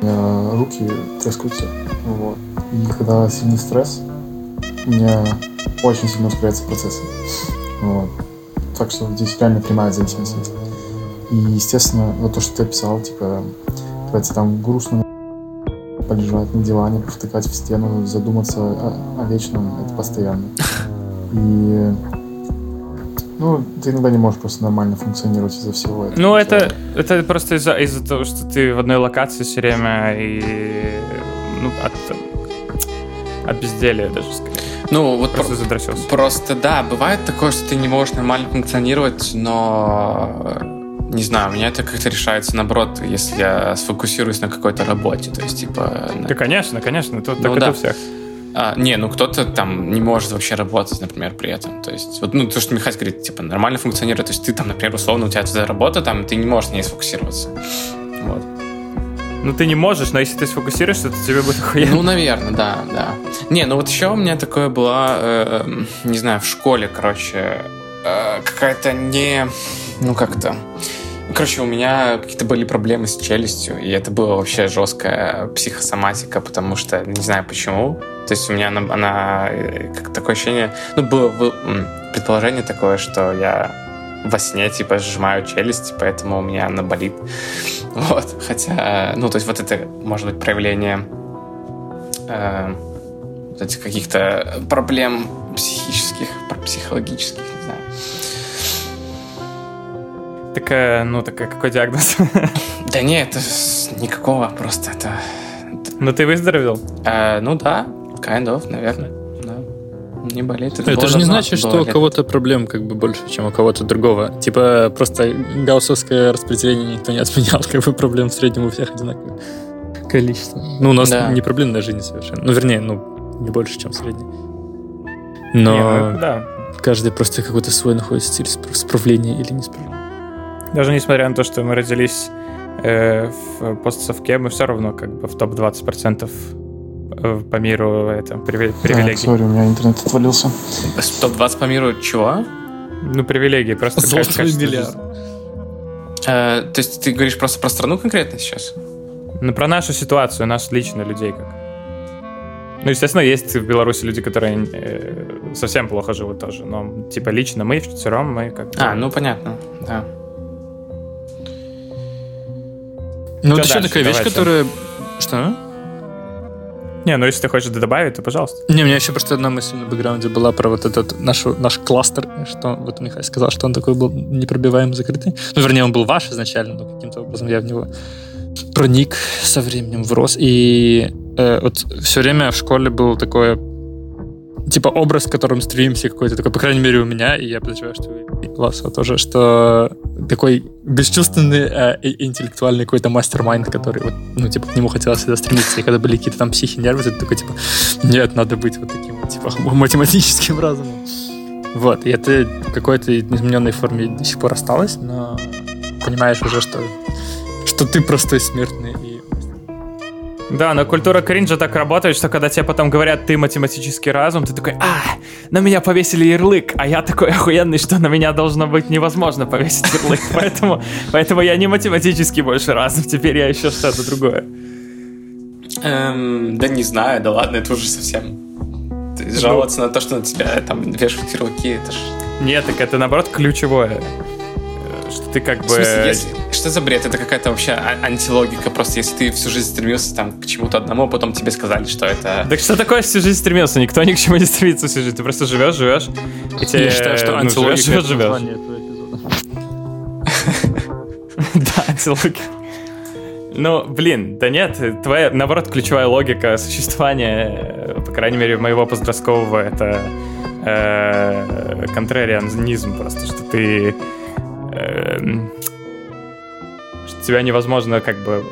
у меня руки трескаются. Вот. И когда сильный стресс, у меня очень сильно ускоряется процесс. Вот. Так что здесь реально прямая зависимость. И, естественно, вот то, что ты описал, типа, тебе там грустно полежать на диване, повтыкать в стену, задуматься о, о вечном, это постоянно. И ну, ты иногда не можешь просто нормально функционировать из-за всего этого. Ну, это, это просто из-за из того, что ты в одной локации все время и... Ну, от, от безделия даже, скорее. Ну, вот Просто про- задрочился. просто, да, бывает такое, что ты не можешь нормально функционировать, но не знаю, у меня это как-то решается наоборот, если я сфокусируюсь на какой-то работе, то есть, типа... на- Да, конечно, конечно. Тут Ну так это да. у всех. А, не, ну кто-то там не может вообще работать, например, при этом. То есть, вот, ну, то, что Михаил говорит, типа, нормально функционирует. То есть ты там, например, условно, у тебя туда работа, там, ты не можешь на ней сфокусироваться. Вот. Ну, ты не можешь, но если ты сфокусируешься, то тебе будет охуенно. Ну, наверное, да, да. Не, ну вот еще у меня такое было, э, не знаю, в школе, короче, э, какая-то не... Ну, как-то... Короче, у меня какие-то были проблемы с челюстью, и это была вообще жесткая психосоматика, потому что не знаю почему. То есть у меня она, она э, как такое ощущение... Ну, было предположение такое, что я во сне, типа, сжимаю челюсть, поэтому у меня она болит. Вот. Хотя, ну, то есть вот это может быть проявление э, вот этих каких-то проблем психических, психологических, не знаю. Такая, ну, такая, какой диагноз? Да не, это с- никакого, просто это... Ну, ты выздоровел? э, ну да, kind of, наверное. Да. Не болит. Это, было же не значит, что у кого-то проблем как бы больше, чем у кого-то другого. Типа просто гауссовское распределение никто не отменял, как бы проблем в среднем у всех одинаковые. количество. Ну, у нас Да. не проблемная жизнь совершенно. Ну, вернее, ну, не больше, чем средний. Но Не, ну, да. каждый просто какой-то свой находит стиль спр- справления или не справления. Даже несмотря на то, что мы родились э, в постсовке, мы все равно как бы в топ-20% э, по миру это приве- Так, привилегий. сори, у меня интернет отвалился. Топ-20 по миру чего? ну, привилегии просто Золотой качество миллиард. Э, то есть ты говоришь просто про страну конкретно сейчас? Ну, про нашу ситуацию, нас лично, людей как. Ну, естественно, есть в Беларуси люди, которые э, совсем плохо живут тоже. Но, типа, лично мы вчетвером, мы как А, ну понятно, да. Ну, это еще такая вещь, которая... Что? Не, ну если ты хочешь добавить, то пожалуйста. Не, у меня еще просто одна мысль на бэкграунде была про вот этот нашу, наш кластер, что вот Михаил сказал, что он такой был непробиваемый, закрытый. Ну, вернее, он был ваш изначально, но каким-то образом я в него проник со временем, врос. И э, вот все время в школе был такое типа образ, к которому стремимся какой-то такой, по крайней мере, у меня, и я подозреваю, что у вас тоже, что такой бесчувственный э, интеллектуальный какой-то мастер-майнд, который вот, ну, типа, к нему хотелось всегда стремиться. И когда были какие-то там психи, нервы, ты такой, типа, нет, надо быть вот таким типа, математическим разумом. Вот, и это в какой-то измененной форме до сих пор осталось, но понимаешь уже, что, что ты простой смертный. Да, но культура кринжа так работает, что когда тебе потом говорят, ты математический разум, ты такой, а, на меня повесили ярлык, а я такой охуенный, что на меня должно быть невозможно повесить ярлык, поэтому, поэтому я не математический больше разум, теперь я еще что-то другое. Эм, да не знаю, да ладно, это уже совсем... Жаловаться на то, что на тебя там вешают ярлыки, это ж... Нет, так это наоборот ключевое, что ты как бы... смысле, если... Что за бред? Это какая-то вообще а- антилогика. Просто если ты всю жизнь стремился там к чему-то одному, а потом тебе сказали, что это... Так что такое всю жизнь стремился? Никто ни к чему не стремится всю жизнь. Ты просто живешь, живешь. И тебе, Я считаю, что ну, антилогика живешь, это живешь. эпизода. Да, антилогика. Ну, блин, да нет, твоя, наоборот, ключевая логика существования, э, по крайней мере, моего подросткового, это э, контрарианизм просто, что ты... эм, что тебя невозможно как бы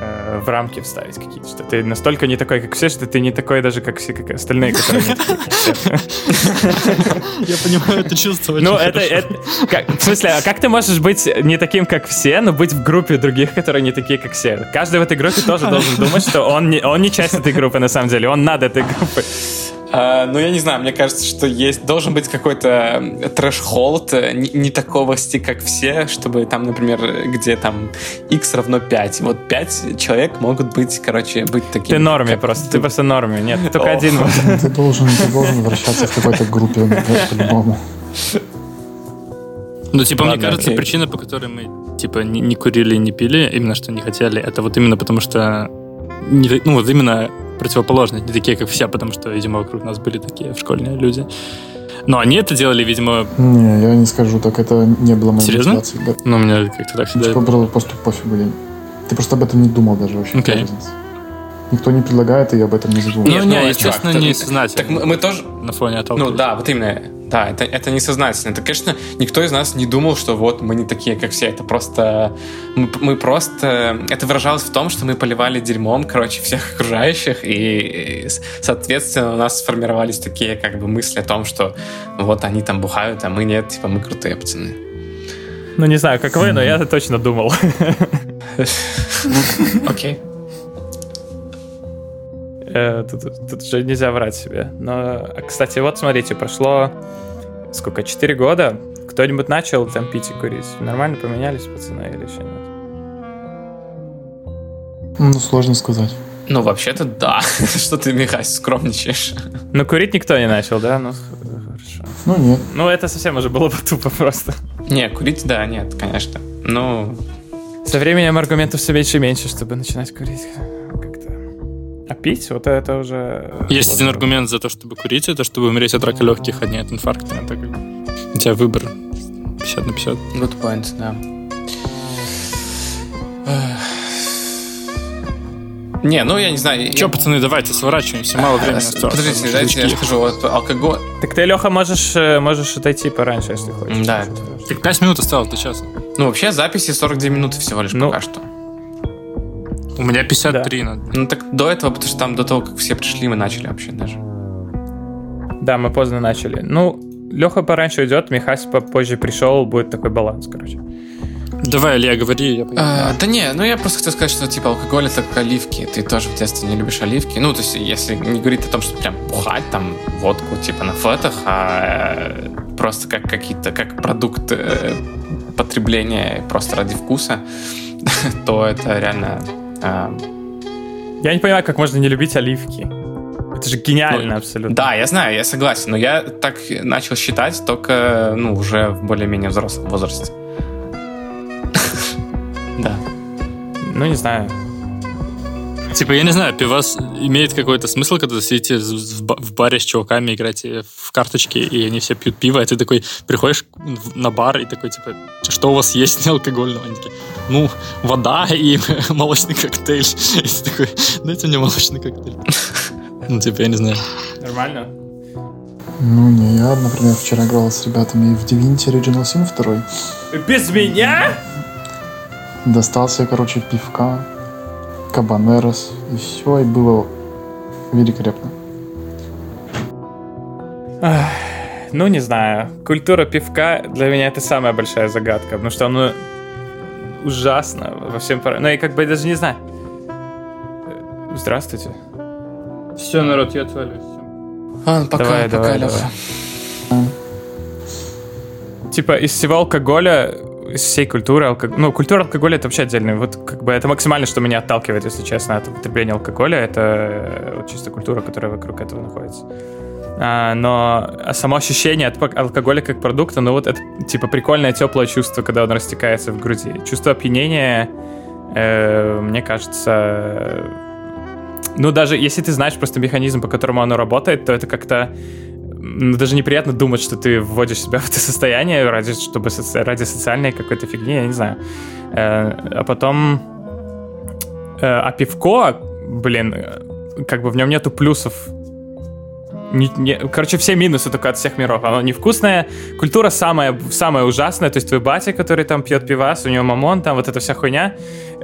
э, в рамки вставить какие-то, что ты настолько не такой, как все, что ты не такой даже, как все, как остальные, которые не. Я понимаю это чувство Ну, это, в смысле, а как ты можешь быть не таким, как все, но быть в группе других, которые не такие, как все? Каждый в этой группе тоже должен думать, что он не часть этой группы, на самом деле, он над этой группой. А, ну, я не знаю, мне кажется, что есть должен быть какой-то трэш-холд, э, не, не такого сти, как все, чтобы там, например, где там x равно 5. Вот 5 человек могут быть, короче, быть такими. Ты норме как- просто, ты просто норме. Нет, только О. один. Ты должен, ты должен вращаться в какой-то группе э, по-любому. Ну, типа, мне Ладно, кажется, окей. причина, по которой мы, типа, не, не курили и не пили, именно что не хотели, это вот именно потому что... Не, ну, вот именно противоположные, не такие, как все, потому что, видимо, вокруг нас были такие школьные люди. Но они это делали, видимо... Не, я не скажу, так это не было моей Серьезно? мотивацией. Да. Ну, у меня как-то так всегда... Типа было просто пофигу. я- Ты просто об этом не думал даже вообще. Разница. Никто не предлагает, и я об этом не Ну, задумываюсь. не, ну, естественно, чувак, не сознательно. Так мы, мы тоже... На фоне Ну отталкивания. да, вот именно. Да, это, это несознательно. Это, конечно, никто из нас не думал, что вот мы не такие, как все. Это просто... Мы, мы просто... Это выражалось в том, что мы поливали дерьмом, короче, всех окружающих, и, и, соответственно, у нас сформировались такие как бы мысли о том, что вот они там бухают, а мы нет, типа мы крутые пацаны. Ну, не знаю, как вы, но я точно думал. Окей. Э, Тут, тут же нельзя врать себе. Но, а, кстати, вот смотрите, прошло сколько, 4 года. Кто-нибудь начал там пить и курить? Нормально поменялись пацаны или еще нет? Ну, сложно сказать. Ну, вообще-то да. Что ты, Михась, скромничаешь? Ну, курить никто не начал, да? Ну, хорошо. Ну, нет. Ну, это совсем уже было бы тупо просто. Не, курить, да, нет, конечно. Ну, Со временем аргументов все меньше и меньше, чтобы начинать курить. А пить, вот это уже... Есть один аргумент за то, чтобы курить, это чтобы умереть от рака легких, а не от инфаркта. Это как бы... У тебя выбор 50 на 50. good point, да. Не, ну я не знаю. Че, пацаны, давайте сворачиваемся, мало времени осталось. Подождите, дайте я скажу. Вот алкоголь... Так ты, Леха, можешь, э, можешь отойти пораньше, если хочешь. Да. Так 5 минут осталось до часа. Ну, вообще записи 42 минуты всего лишь Ну. пока что. У меня 53 надо. Ну так до этого, потому что там до того, как все пришли, мы начали вообще даже. Да, мы поздно начали. Ну, Леха пораньше идет, Михась попозже пришел, будет такой баланс, короче. Давай, Илья, говори. Я понимаю. А, да не, ну я просто хотел сказать, что типа алкоголь это как оливки. Ты тоже в детстве не любишь оливки. Ну, то есть, если не говорить о том, что прям бухать там водку типа на флетах, а э, просто как какие-то, как продукт э, потребления просто ради вкуса, то это реально а, Я не понимаю, как можно не любить оливки. Это же гениально Ну, абсолютно. Да, я знаю, я согласен, но я так начал считать только, ну, уже в более-менее взрослом возрасте. Да. Ну, не знаю. Типа, я не знаю, пивас имеет какой-то смысл, когда вы сидите в в ба- в баре с чуваками, играете в карточки, и они все пьют пиво, и ты такой приходишь на бар и такой, типа, что у вас есть неалкогольного? Они такие, ну, вода и молочный коктейль. И ты такой, дайте мне молочный коктейль. Ну, типа, я не знаю. Нормально. Ну, не, я, например, вчера играл с ребятами в Divinity Original Sin 2. Без меня? Достал себе, короче, пивка, кабанерос, и все, и было великолепно. Ах, Ну, не знаю. Культура пивка для меня это самая большая загадка, потому что оно ужасно во всем... пора- Ну, я как бы даже не знаю. Здравствуйте. Все, народ, я отвалюсь. Ладно, пока, Давай, пока, давай, давай. Типа из всего алкоголя, всей культуры, алко- ну, культура алкоголя это вообще отдельный. Вот как бы это максимально, что меня отталкивает, если честно, от употребления алкоголя. Это э, вот чисто культура, которая вокруг этого находится. А, но само ощущение от алкоголя как продукта, ну вот это типа прикольное теплое чувство, когда он растекается в груди. Чувство опьянения, э, мне кажется, ну даже если ты знаешь просто механизм, по которому оно работает, то это как-то даже неприятно думать, что ты вводишь себя в это состояние ради, чтобы соци- ради социальной какой-то фигни, я не знаю. Э, а потом... э, а пивко, блин, э, как бы в нем нету плюсов. Не- не- короче, все минусы только от всех миров. Оно невкусное, культура самая, самая ужасная, то есть твой батя, который там пьет пивас, у него мамон, там вот эта вся хуйня,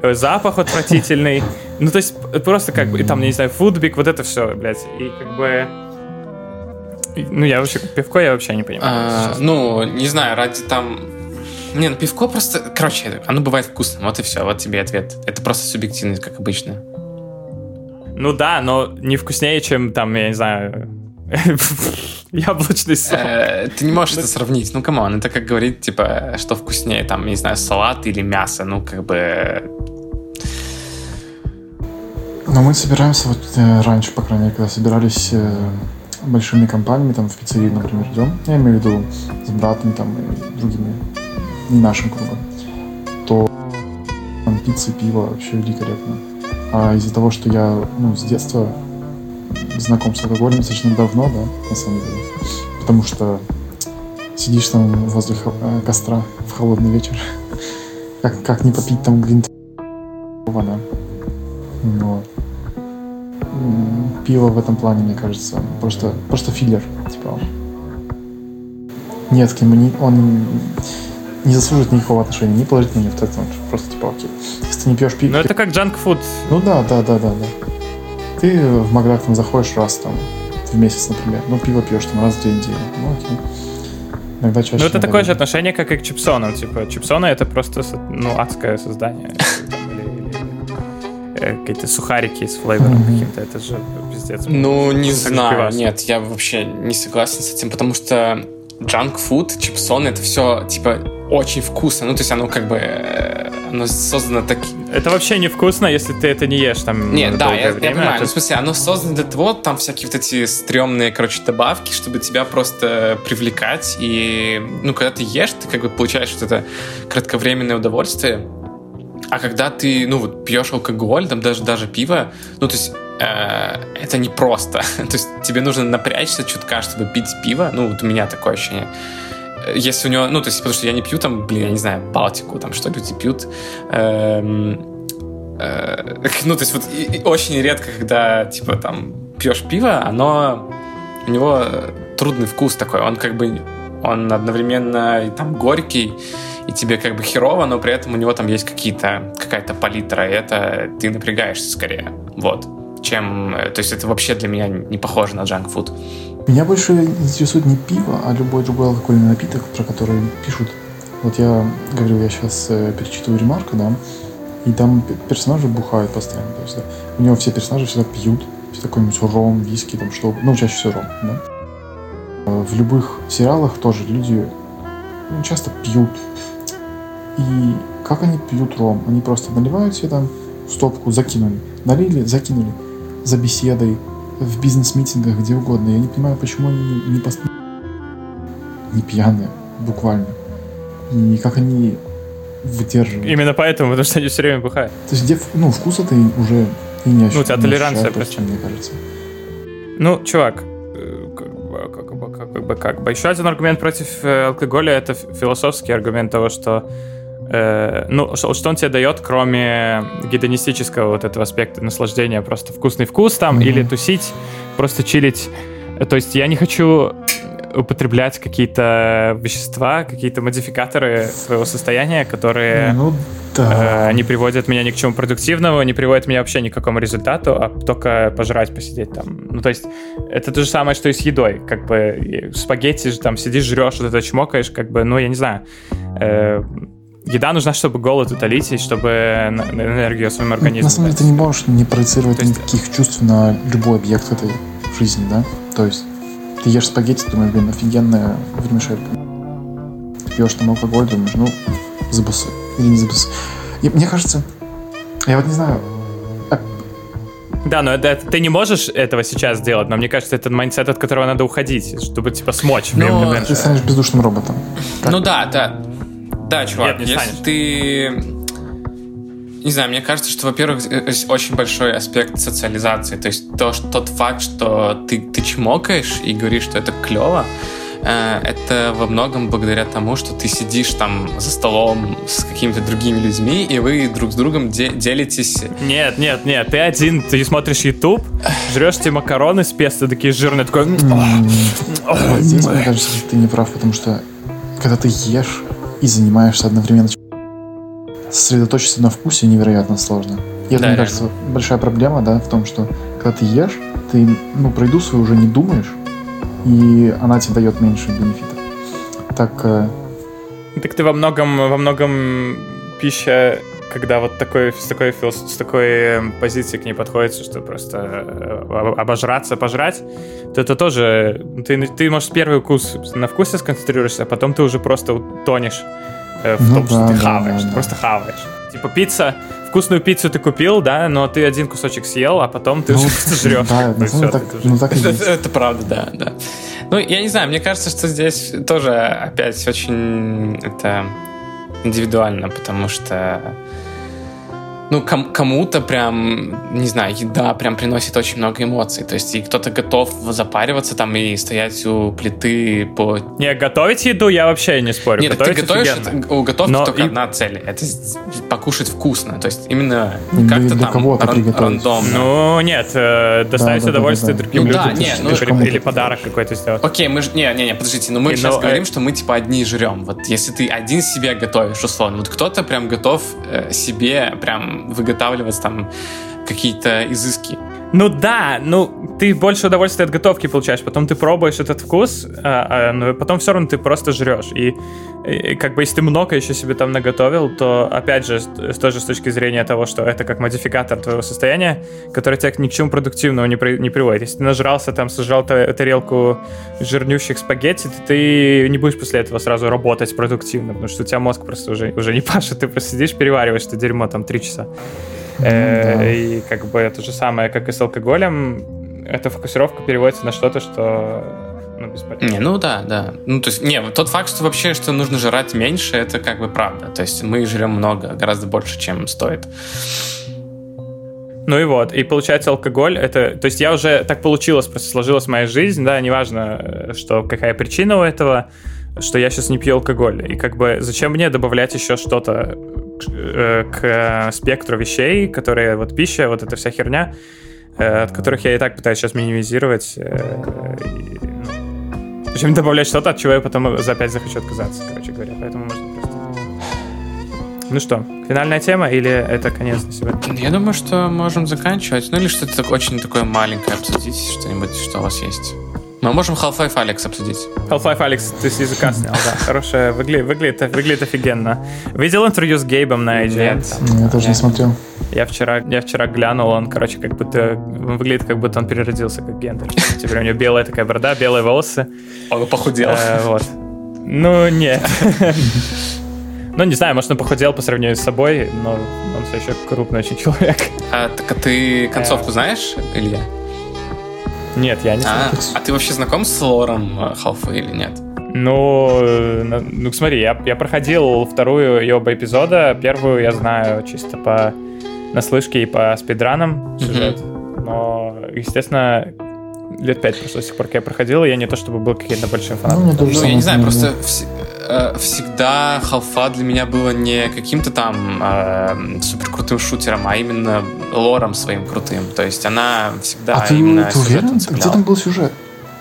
э, запах отвратительный. Ну, то есть просто как бы, и там, не знаю, футбик, вот это все, блядь. И как бы... Ну, я вообще, пивко я вообще не понимаю. А, ну, не знаю, ради там... Не, ну пивко просто... Короче, оно бывает вкусным, вот и все, вот тебе ответ. Это просто субъективность, как обычно. Ну да, но не вкуснее, чем там, я не знаю, яблочный сок. Э, Ты не можешь это сравнить. Ну, come on, это как говорить, типа, что вкуснее, там, не знаю, салат или мясо. Ну, как бы... Но мы собираемся, вот э, раньше, по крайней мере, когда собирались э, большими компаниями, там в пиццерию, например, идем, я имею в виду с братом там и другими, не нашим кругом, то там пицца пиво вообще великолепно. А из-за того, что я, ну, с детства знаком с алкоголем достаточно давно, да, на самом деле, потому что сидишь там возле э, костра в холодный вечер, как, как не попить там глинт да. Вот. Пиво в этом плане, мне кажется, просто, просто филлер. Типа. Нет, к нему не, он не заслуживает никакого отношения, ни положительного, ни отрицательного. Просто типа окей. Если ты не пьешь пиво, Ну это как джанк-фуд. ну да, да, да, да, да. Ты в Макдак там заходишь раз там в месяц, например. Ну, пиво пьешь там раз в две недели. Ну, окей. Иногда чаще. Ну это такое же отношение, как и к чипсонам. Типа, чипсоны это просто, ну, адское создание. Э, Какие-то сухарики с флейвором Мгм. каким-то, это же пиздец. Ну, не знаю, нет, я вообще не согласен с этим, потому что junk food, чипсоны, это все, типа, очень вкусно. Ну, то есть оно как бы, э, оно создано так... Это вообще невкусно, если ты это не ешь там Нет, да, я, я время. понимаю, Это- ну, в смысле, оно создано для того, там всякие вот эти стрёмные, короче, добавки, чтобы тебя просто привлекать, и, ну, когда ты ешь, ты как бы получаешь вот это кратковременное удовольствие, а когда ты, ну, вот пьешь алкоголь, там даже, даже пиво, ну, то есть это не просто. то есть тебе нужно напрячься чутка, чтобы пить пиво, ну, вот у меня такое ощущение. Э, Если у него, ну, то есть, потому что я не пью там, блин, я не знаю, Балтику, там, что люди пьют, Эм, э, ну, то есть вот очень редко, когда, типа, там, пьешь пиво, оно, у него трудный вкус такой, он как бы, он одновременно и там горький, и тебе как бы херово, но при этом у него там есть какие-то, какая-то палитра, и это ты напрягаешься скорее. Вот. Чем, э, то есть это вообще для меня не похоже на джанк-фуд. Меня больше интересует не пиво, а любой другой алкогольный напиток, про который пишут. Вот я говорю, я сейчас э, перечитываю ремарку, да, и там персонажи бухают постоянно. То есть да, у него все персонажи всегда пьют, все какой-нибудь ром, виски, там что, ну чаще всего ром, да. Э, В любых сериалах тоже люди ну, часто пьют. И как они пьют ром? Они просто наливают себе там стопку, закинули, налили, закинули за беседой, в бизнес-митингах, где угодно. Я не понимаю, почему они не, не, пост- не пьяные, буквально. И как они выдерживают. Именно поэтому, потому что они все время бухают. То есть, где, ну, вкус это уже и не ощущ- у тебя толеранция просто. мне кажется. Ну, чувак, э, как бы, как бы, как бы. Еще один аргумент против э, алкоголя это философский аргумент того, что э, ну, что, что он тебе дает, кроме гедонистического вот этого аспекта наслаждения, просто вкусный вкус там, Мгм. или тусить, просто чилить. Э, То есть я не хочу употреблять какие-то вещества, какие-то модификаторы своего состояния, которые Ну, да. э, не приводят меня ни к чему продуктивному, не приводят меня вообще ни к какому результату, а только пожрать, посидеть там. Ну, то есть, это то же самое, что и с едой. Как бы спагетти же там сидишь, жрешь, вот это чмокаешь, как бы, ну, я не знаю. Э, еда нужна, чтобы голод утолить и чтобы энергию своему организму. На самом деле, ты не можешь не проецировать есть- никаких чувств на любой объект этой жизни, да? То есть, ты ешь спагетти, думаешь, блин, офигенная вермишелька. Пьешь там алкоголь, думаешь, ну, забысы. Или не забысы. И мне кажется, я вот не знаю, Да, но это, это- ты не можешь этого сейчас сделать, но мне кажется, это mindset, от которого надо уходить, чтобы, типа, смочь. Ну, время момента. ты станешь бездушным роботом. Как? Ну да, да. Да, чувак, Нет, не если станешь. ты... Не знаю, мне кажется, что, во-первых, здесь очень большой аспект социализации. То есть то, что, тот факт, что ты, ты чмокаешь и говоришь, что это клево, э, это во многом благодаря тому, что ты сидишь там за столом с какими-то другими людьми, и вы друг с другом де- делитесь... Нет, нет, нет, ты один, ты смотришь YouTube, жрешь тебе макароны с песто, такие жирные, такой... «М, М, Вот здесь, мне кажется, ты не прав, потому что когда ты ешь и занимаешься одновременно сосредоточиться на вкусе невероятно сложно. И это, Да, мне реально. кажется, большая проблема, да, в том, что когда ты ешь, ты, ну, про еду свою уже не думаешь, и она тебе дает меньше бенефита. Так, э, Так ты во многом, во многом пища, когда вот такой, с, такой, с такой э, позиции к ней подходится, что просто э, об- обожраться, пожрать, то это тоже... Ты, ты, может, первый вкус на вкусе сконцентрируешься, а потом ты уже просто утонешь э, в Ну том, что да, ты да, хаваешь. да, ты да. просто хаваешь. Типа пицца, вкусную пиццу ты купил, да, но ты один кусочек съел, а потом ты ну, уже просто жрешь. Да, Ну так, уже- ну, так Это, есть. это правда, да, да. Ну, я не знаю, мне кажется, что здесь тоже опять очень это индивидуально, потому что ну, ком- кому-то прям, не знаю, еда прям приносит очень много эмоций. То есть и кто-то готов запариваться там и стоять у плиты по... Не, готовить еду я вообще не спорю. Нет, ты Готовить готовишь, офигенно. это- у готовки Но только и- одна цель. Это покушать вкусно. То есть именно Ну, как-то для там кого-то ран- приготовить. рандомно. Ну, нет, э, доставить да, да, удовольствие да, да. другим Ну да, людям. не, ну, или, кому-то или подарок какой-то сделать. Окей, мы же... Не, не, не, подождите, но мы И, сейчас ну, говорим, э, что мы, типа, одни жрем. Вот если ты один себе готовишь, условно, вот кто-то прям готов э, себе прям выготавливать там какие-то изыски. Ну да, ну ты больше удовольствия от готовки получаешь, потом ты пробуешь этот вкус, а, а, но потом все равно ты просто жрешь. И, и как бы если ты много еще себе там наготовил, то опять же, с- тоже с точки зрения того, что это как модификатор твоего состояния, который тебя ни к чему продуктивному не, при- не приводит. Если ты нажрался там, сожрал та- тарелку жирнющих спагетти, то ты не будешь после этого сразу работать продуктивно, потому что у тебя мозг просто уже, уже не пашет, ты просто сидишь, перевариваешь это дерьмо там три часа. Э, да. И как бы то же самое, как и с алкоголем, эта фокусировка переводится на что-то, что ну, бесполезно. Не, ну да, да. Ну, то есть, не, вот тот факт, что вообще, что нужно жрать меньше, это как бы правда. То есть мы жрем много, гораздо больше, чем стоит. Ну и вот, и получается алкоголь, это, то есть я уже, так получилось, просто сложилась моя жизнь, да, неважно, э, что, какая причина у этого, что я сейчас не пью алкоголь. И как бы зачем мне добавлять еще что-то к, э, к э, спектру вещей, которые, вот пища, вот эта вся херня, э, от которых я и так пытаюсь сейчас минимизировать. и, ну, Зачем добавлять что-то, от чего я потом за опять захочу отказаться, короче говоря. Поэтому можно просто Ну что, финальная тема или это конец на сегодня? Я думаю, что можем заканчивать. Ну или что-то очень такое маленькое обсудить, что-нибудь, что у вас есть. Мы можем Half-Life Алекс обсудить. Half-Life Алекс, ты с языка снял, да. Хорошая, выглядит, выглядит, выглядит офигенно. Видел интервью с Гейбом на IGN? Нет. Не, Я тоже не смотрел. Я вчера, я вчера глянул, он, короче, как будто выглядит, как будто он переродился как Гендер. Теперь у него белая такая борода, белые волосы. Он похудел. Э, вот. Ну, нет. Ну, не знаю, может, он похудел по сравнению с собой, но он все еще крупный очень человек. А, так а ты концовку знаешь, Илья? Нет, я не знаю. А, а ты вообще знаком с лором э, Халфа или нет? Ну, э, ну смотри, я, я проходил вторую и оба эпизода. Первую я знаю чисто по наслышке и по спидранам сюжет. Но, естественно, лет пять прошло с тех пор, как я проходил, и я не то чтобы был каким-то большим Ну, фанатом. тоже Ну, я не знаю, просто э, всегда Халфа для меня было не каким-то там э, супер крутым шутером, а именно лором своим крутым. То есть она всегда А ты, именно ты уверен? цепляла. Где там был сюжет?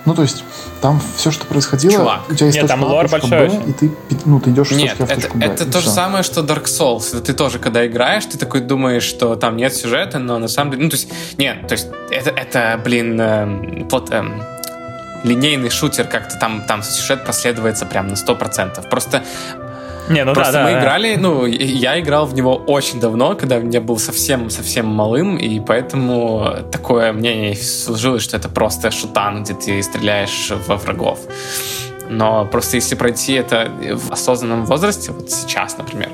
Ну, то есть, там все, что происходило, Чувак. у тебя есть Нет, там А, лор большой Б, очень. и ты, ну, ты идешь Нет, А в это, точку Б. это и то же самое, что Dark Souls. Это ты тоже, когда играешь, ты такой думаешь, что там нет сюжета, но на самом деле... Ну, то есть, нет, то есть, это, это блин, эм, плот- эм, линейный шутер, как-то там, там сюжет проследуется прям на 100%. Просто Не, ну Просто да, да. мы да. играли, ну, и- я играл в него очень давно, когда я был совсем-совсем малым, и поэтому такое мнение сложилось, что это просто шутан, где ты стреляешь во врагов. Но просто если пройти это в осознанном возрасте, вот сейчас, например,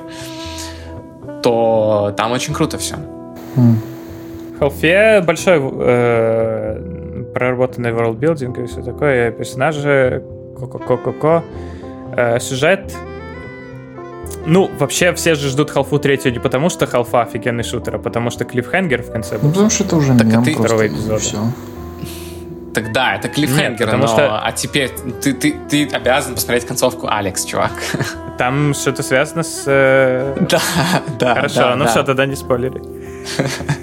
то там очень круто все. М. В Халфе большой э, проработанный ворлдбилдинг и все такое, персонажи, ко-ко-ко-ко-ко, э, сюжет. Ну, вообще все же ждут Халфу третью не потому, что Халфа офигенный шутер, а потому что клиффхенгер в конце Ну, был. потому что это уже Так, мем ты-. Второго эпизода. всё. Тогда это клиффхенгер, Нет, но что- а теперь ты, ты, ты обязан посмотреть концовку Алекс, чувак. Там что-то связано с... э, Да, да. Хорошо, да, ну да. что, тогда не спойлери.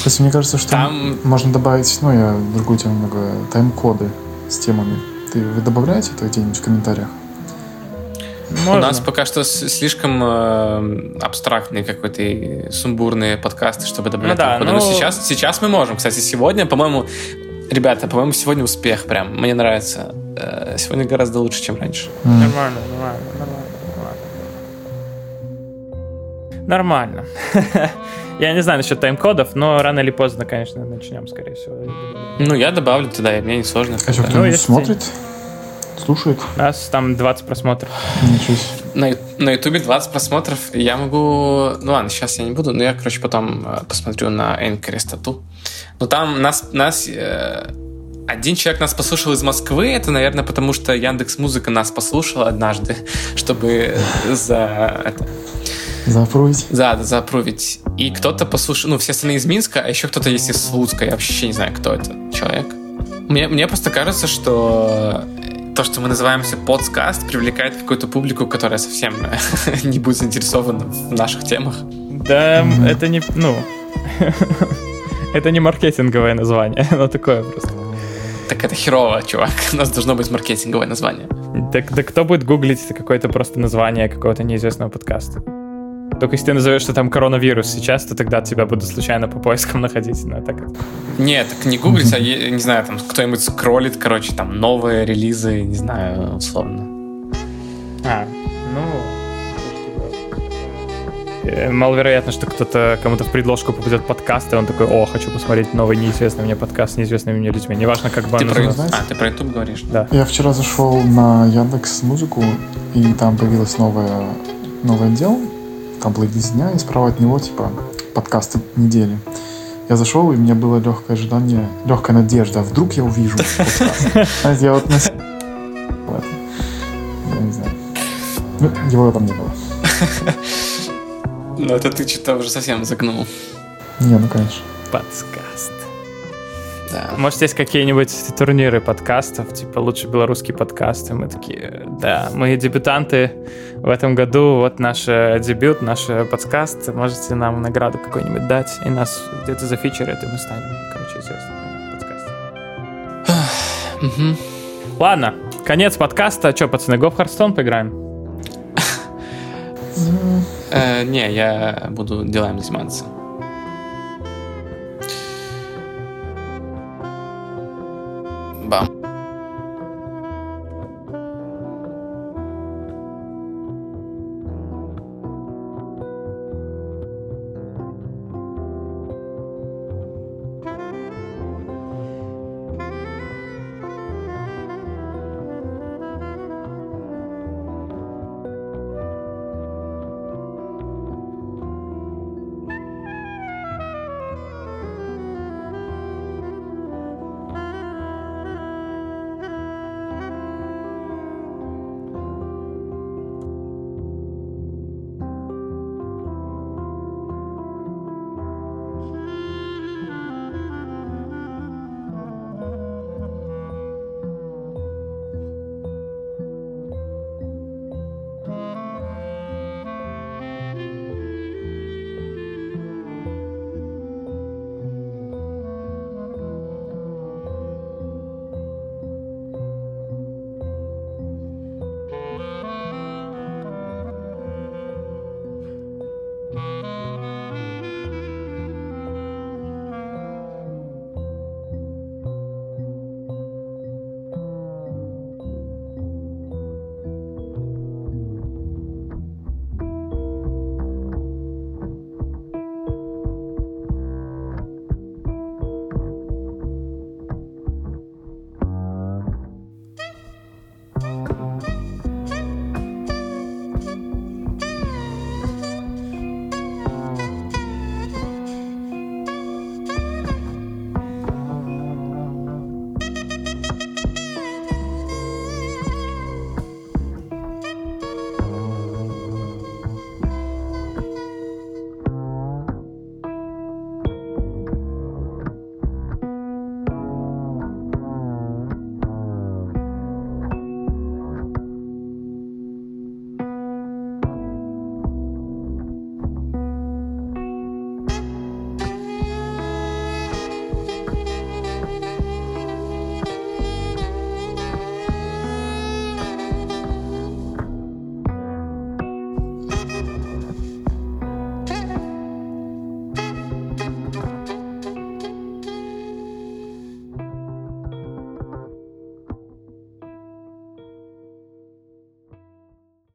То есть мне кажется, что Там- можно добавить, ну, я другую тему немного, тайм-коды с темами. Ты, вы добавляете это где-нибудь в комментариях? У Можно. нас пока что слишком э, абстрактные какой-то и сумбурные подкасты, чтобы добавлять Ну да, тайм-коды. ну- Но сейчас, сейчас мы можем. Кстати, сегодня, по-моему, ребята, по-моему, сегодня успех прям. Мне нравится. Э, сегодня гораздо лучше, чем раньше. М. Нормально, нормально, нормально. Я не знаю насчет тайм-кодов, но рано или поздно, конечно, начнем, скорее всего. Ну, я добавлю туда, и мне не сложно. А что, кто-нибудь смотрит? Слушает? У нас там 20 просмотров. Ничего себе. На, Ютубе 20 просмотров. Я могу... Ну ладно, сейчас я не буду, но я, короче, потом э, посмотрю на Энкоре стату. Но там нас... нас э, один человек нас послушал из Москвы. Это, наверное, потому что Яндекс Музыка нас послушала однажды, чтобы за... Это, Заапрувить? за, заапрувить. И кто-то послушал... Ну, все остальные из Минска, а еще кто-то есть из Слуцка. Я вообще не знаю, кто это человек. Мне, мне просто кажется, что то, что мы называемся подкаст, привлекает какую-то публику, которая совсем не будет заинтересована в наших темах. Да, это не... Ну... Это не маркетинговое название, оно такое просто. Так это херово, чувак. У нас должно быть маркетинговое название. Так, да кто будет гуглить какое-то просто название какого-то неизвестного подкаста? Только если ты назовешь, что там коронавирус сейчас, то тогда тебя будут случайно по поискам находить. Ну, так Нет, так не гуглить, а, не знаю, там кто-нибудь скроллит, короче, там новые релизы, не знаю, условно. А, ну... э, Маловероятно, что кто-то кому-то в предложку попадет подкаст, и он такой, о, хочу посмотреть новый неизвестный мне подкаст с неизвестными мне людьми. Неважно, как бы Ты он про... называется. А, ты про YouTube говоришь? Да. Я вчера зашел на Яндекс Музыку, и там появилось новое, новый отдел. Там плейлист дня, и справа от него, типа, подкасты недели. Я зашел, и у меня было легкое ожидание, легкая надежда. А вдруг я увижу? Знаете, я вот на... Я не знаю. Ну, его там не было. Ну, это ты что-то уже совсем загнул. Не, ну, конечно. Подкаст. Да. Может, есть какие-нибудь турниры подкастов, типа лучший белорусский подкаст, и мы такие, да, мы дебютанты в этом году, вот наш э, дебют, наш э, подкаст, можете нам награду какую-нибудь дать, и нас где-то зафичерят, и мы станем, короче, известными. Мгм. Ладно, конец подкаста. Че, пацаны, го в Hearthstone поиграем? Э, не, я буду делами заниматься. Bam.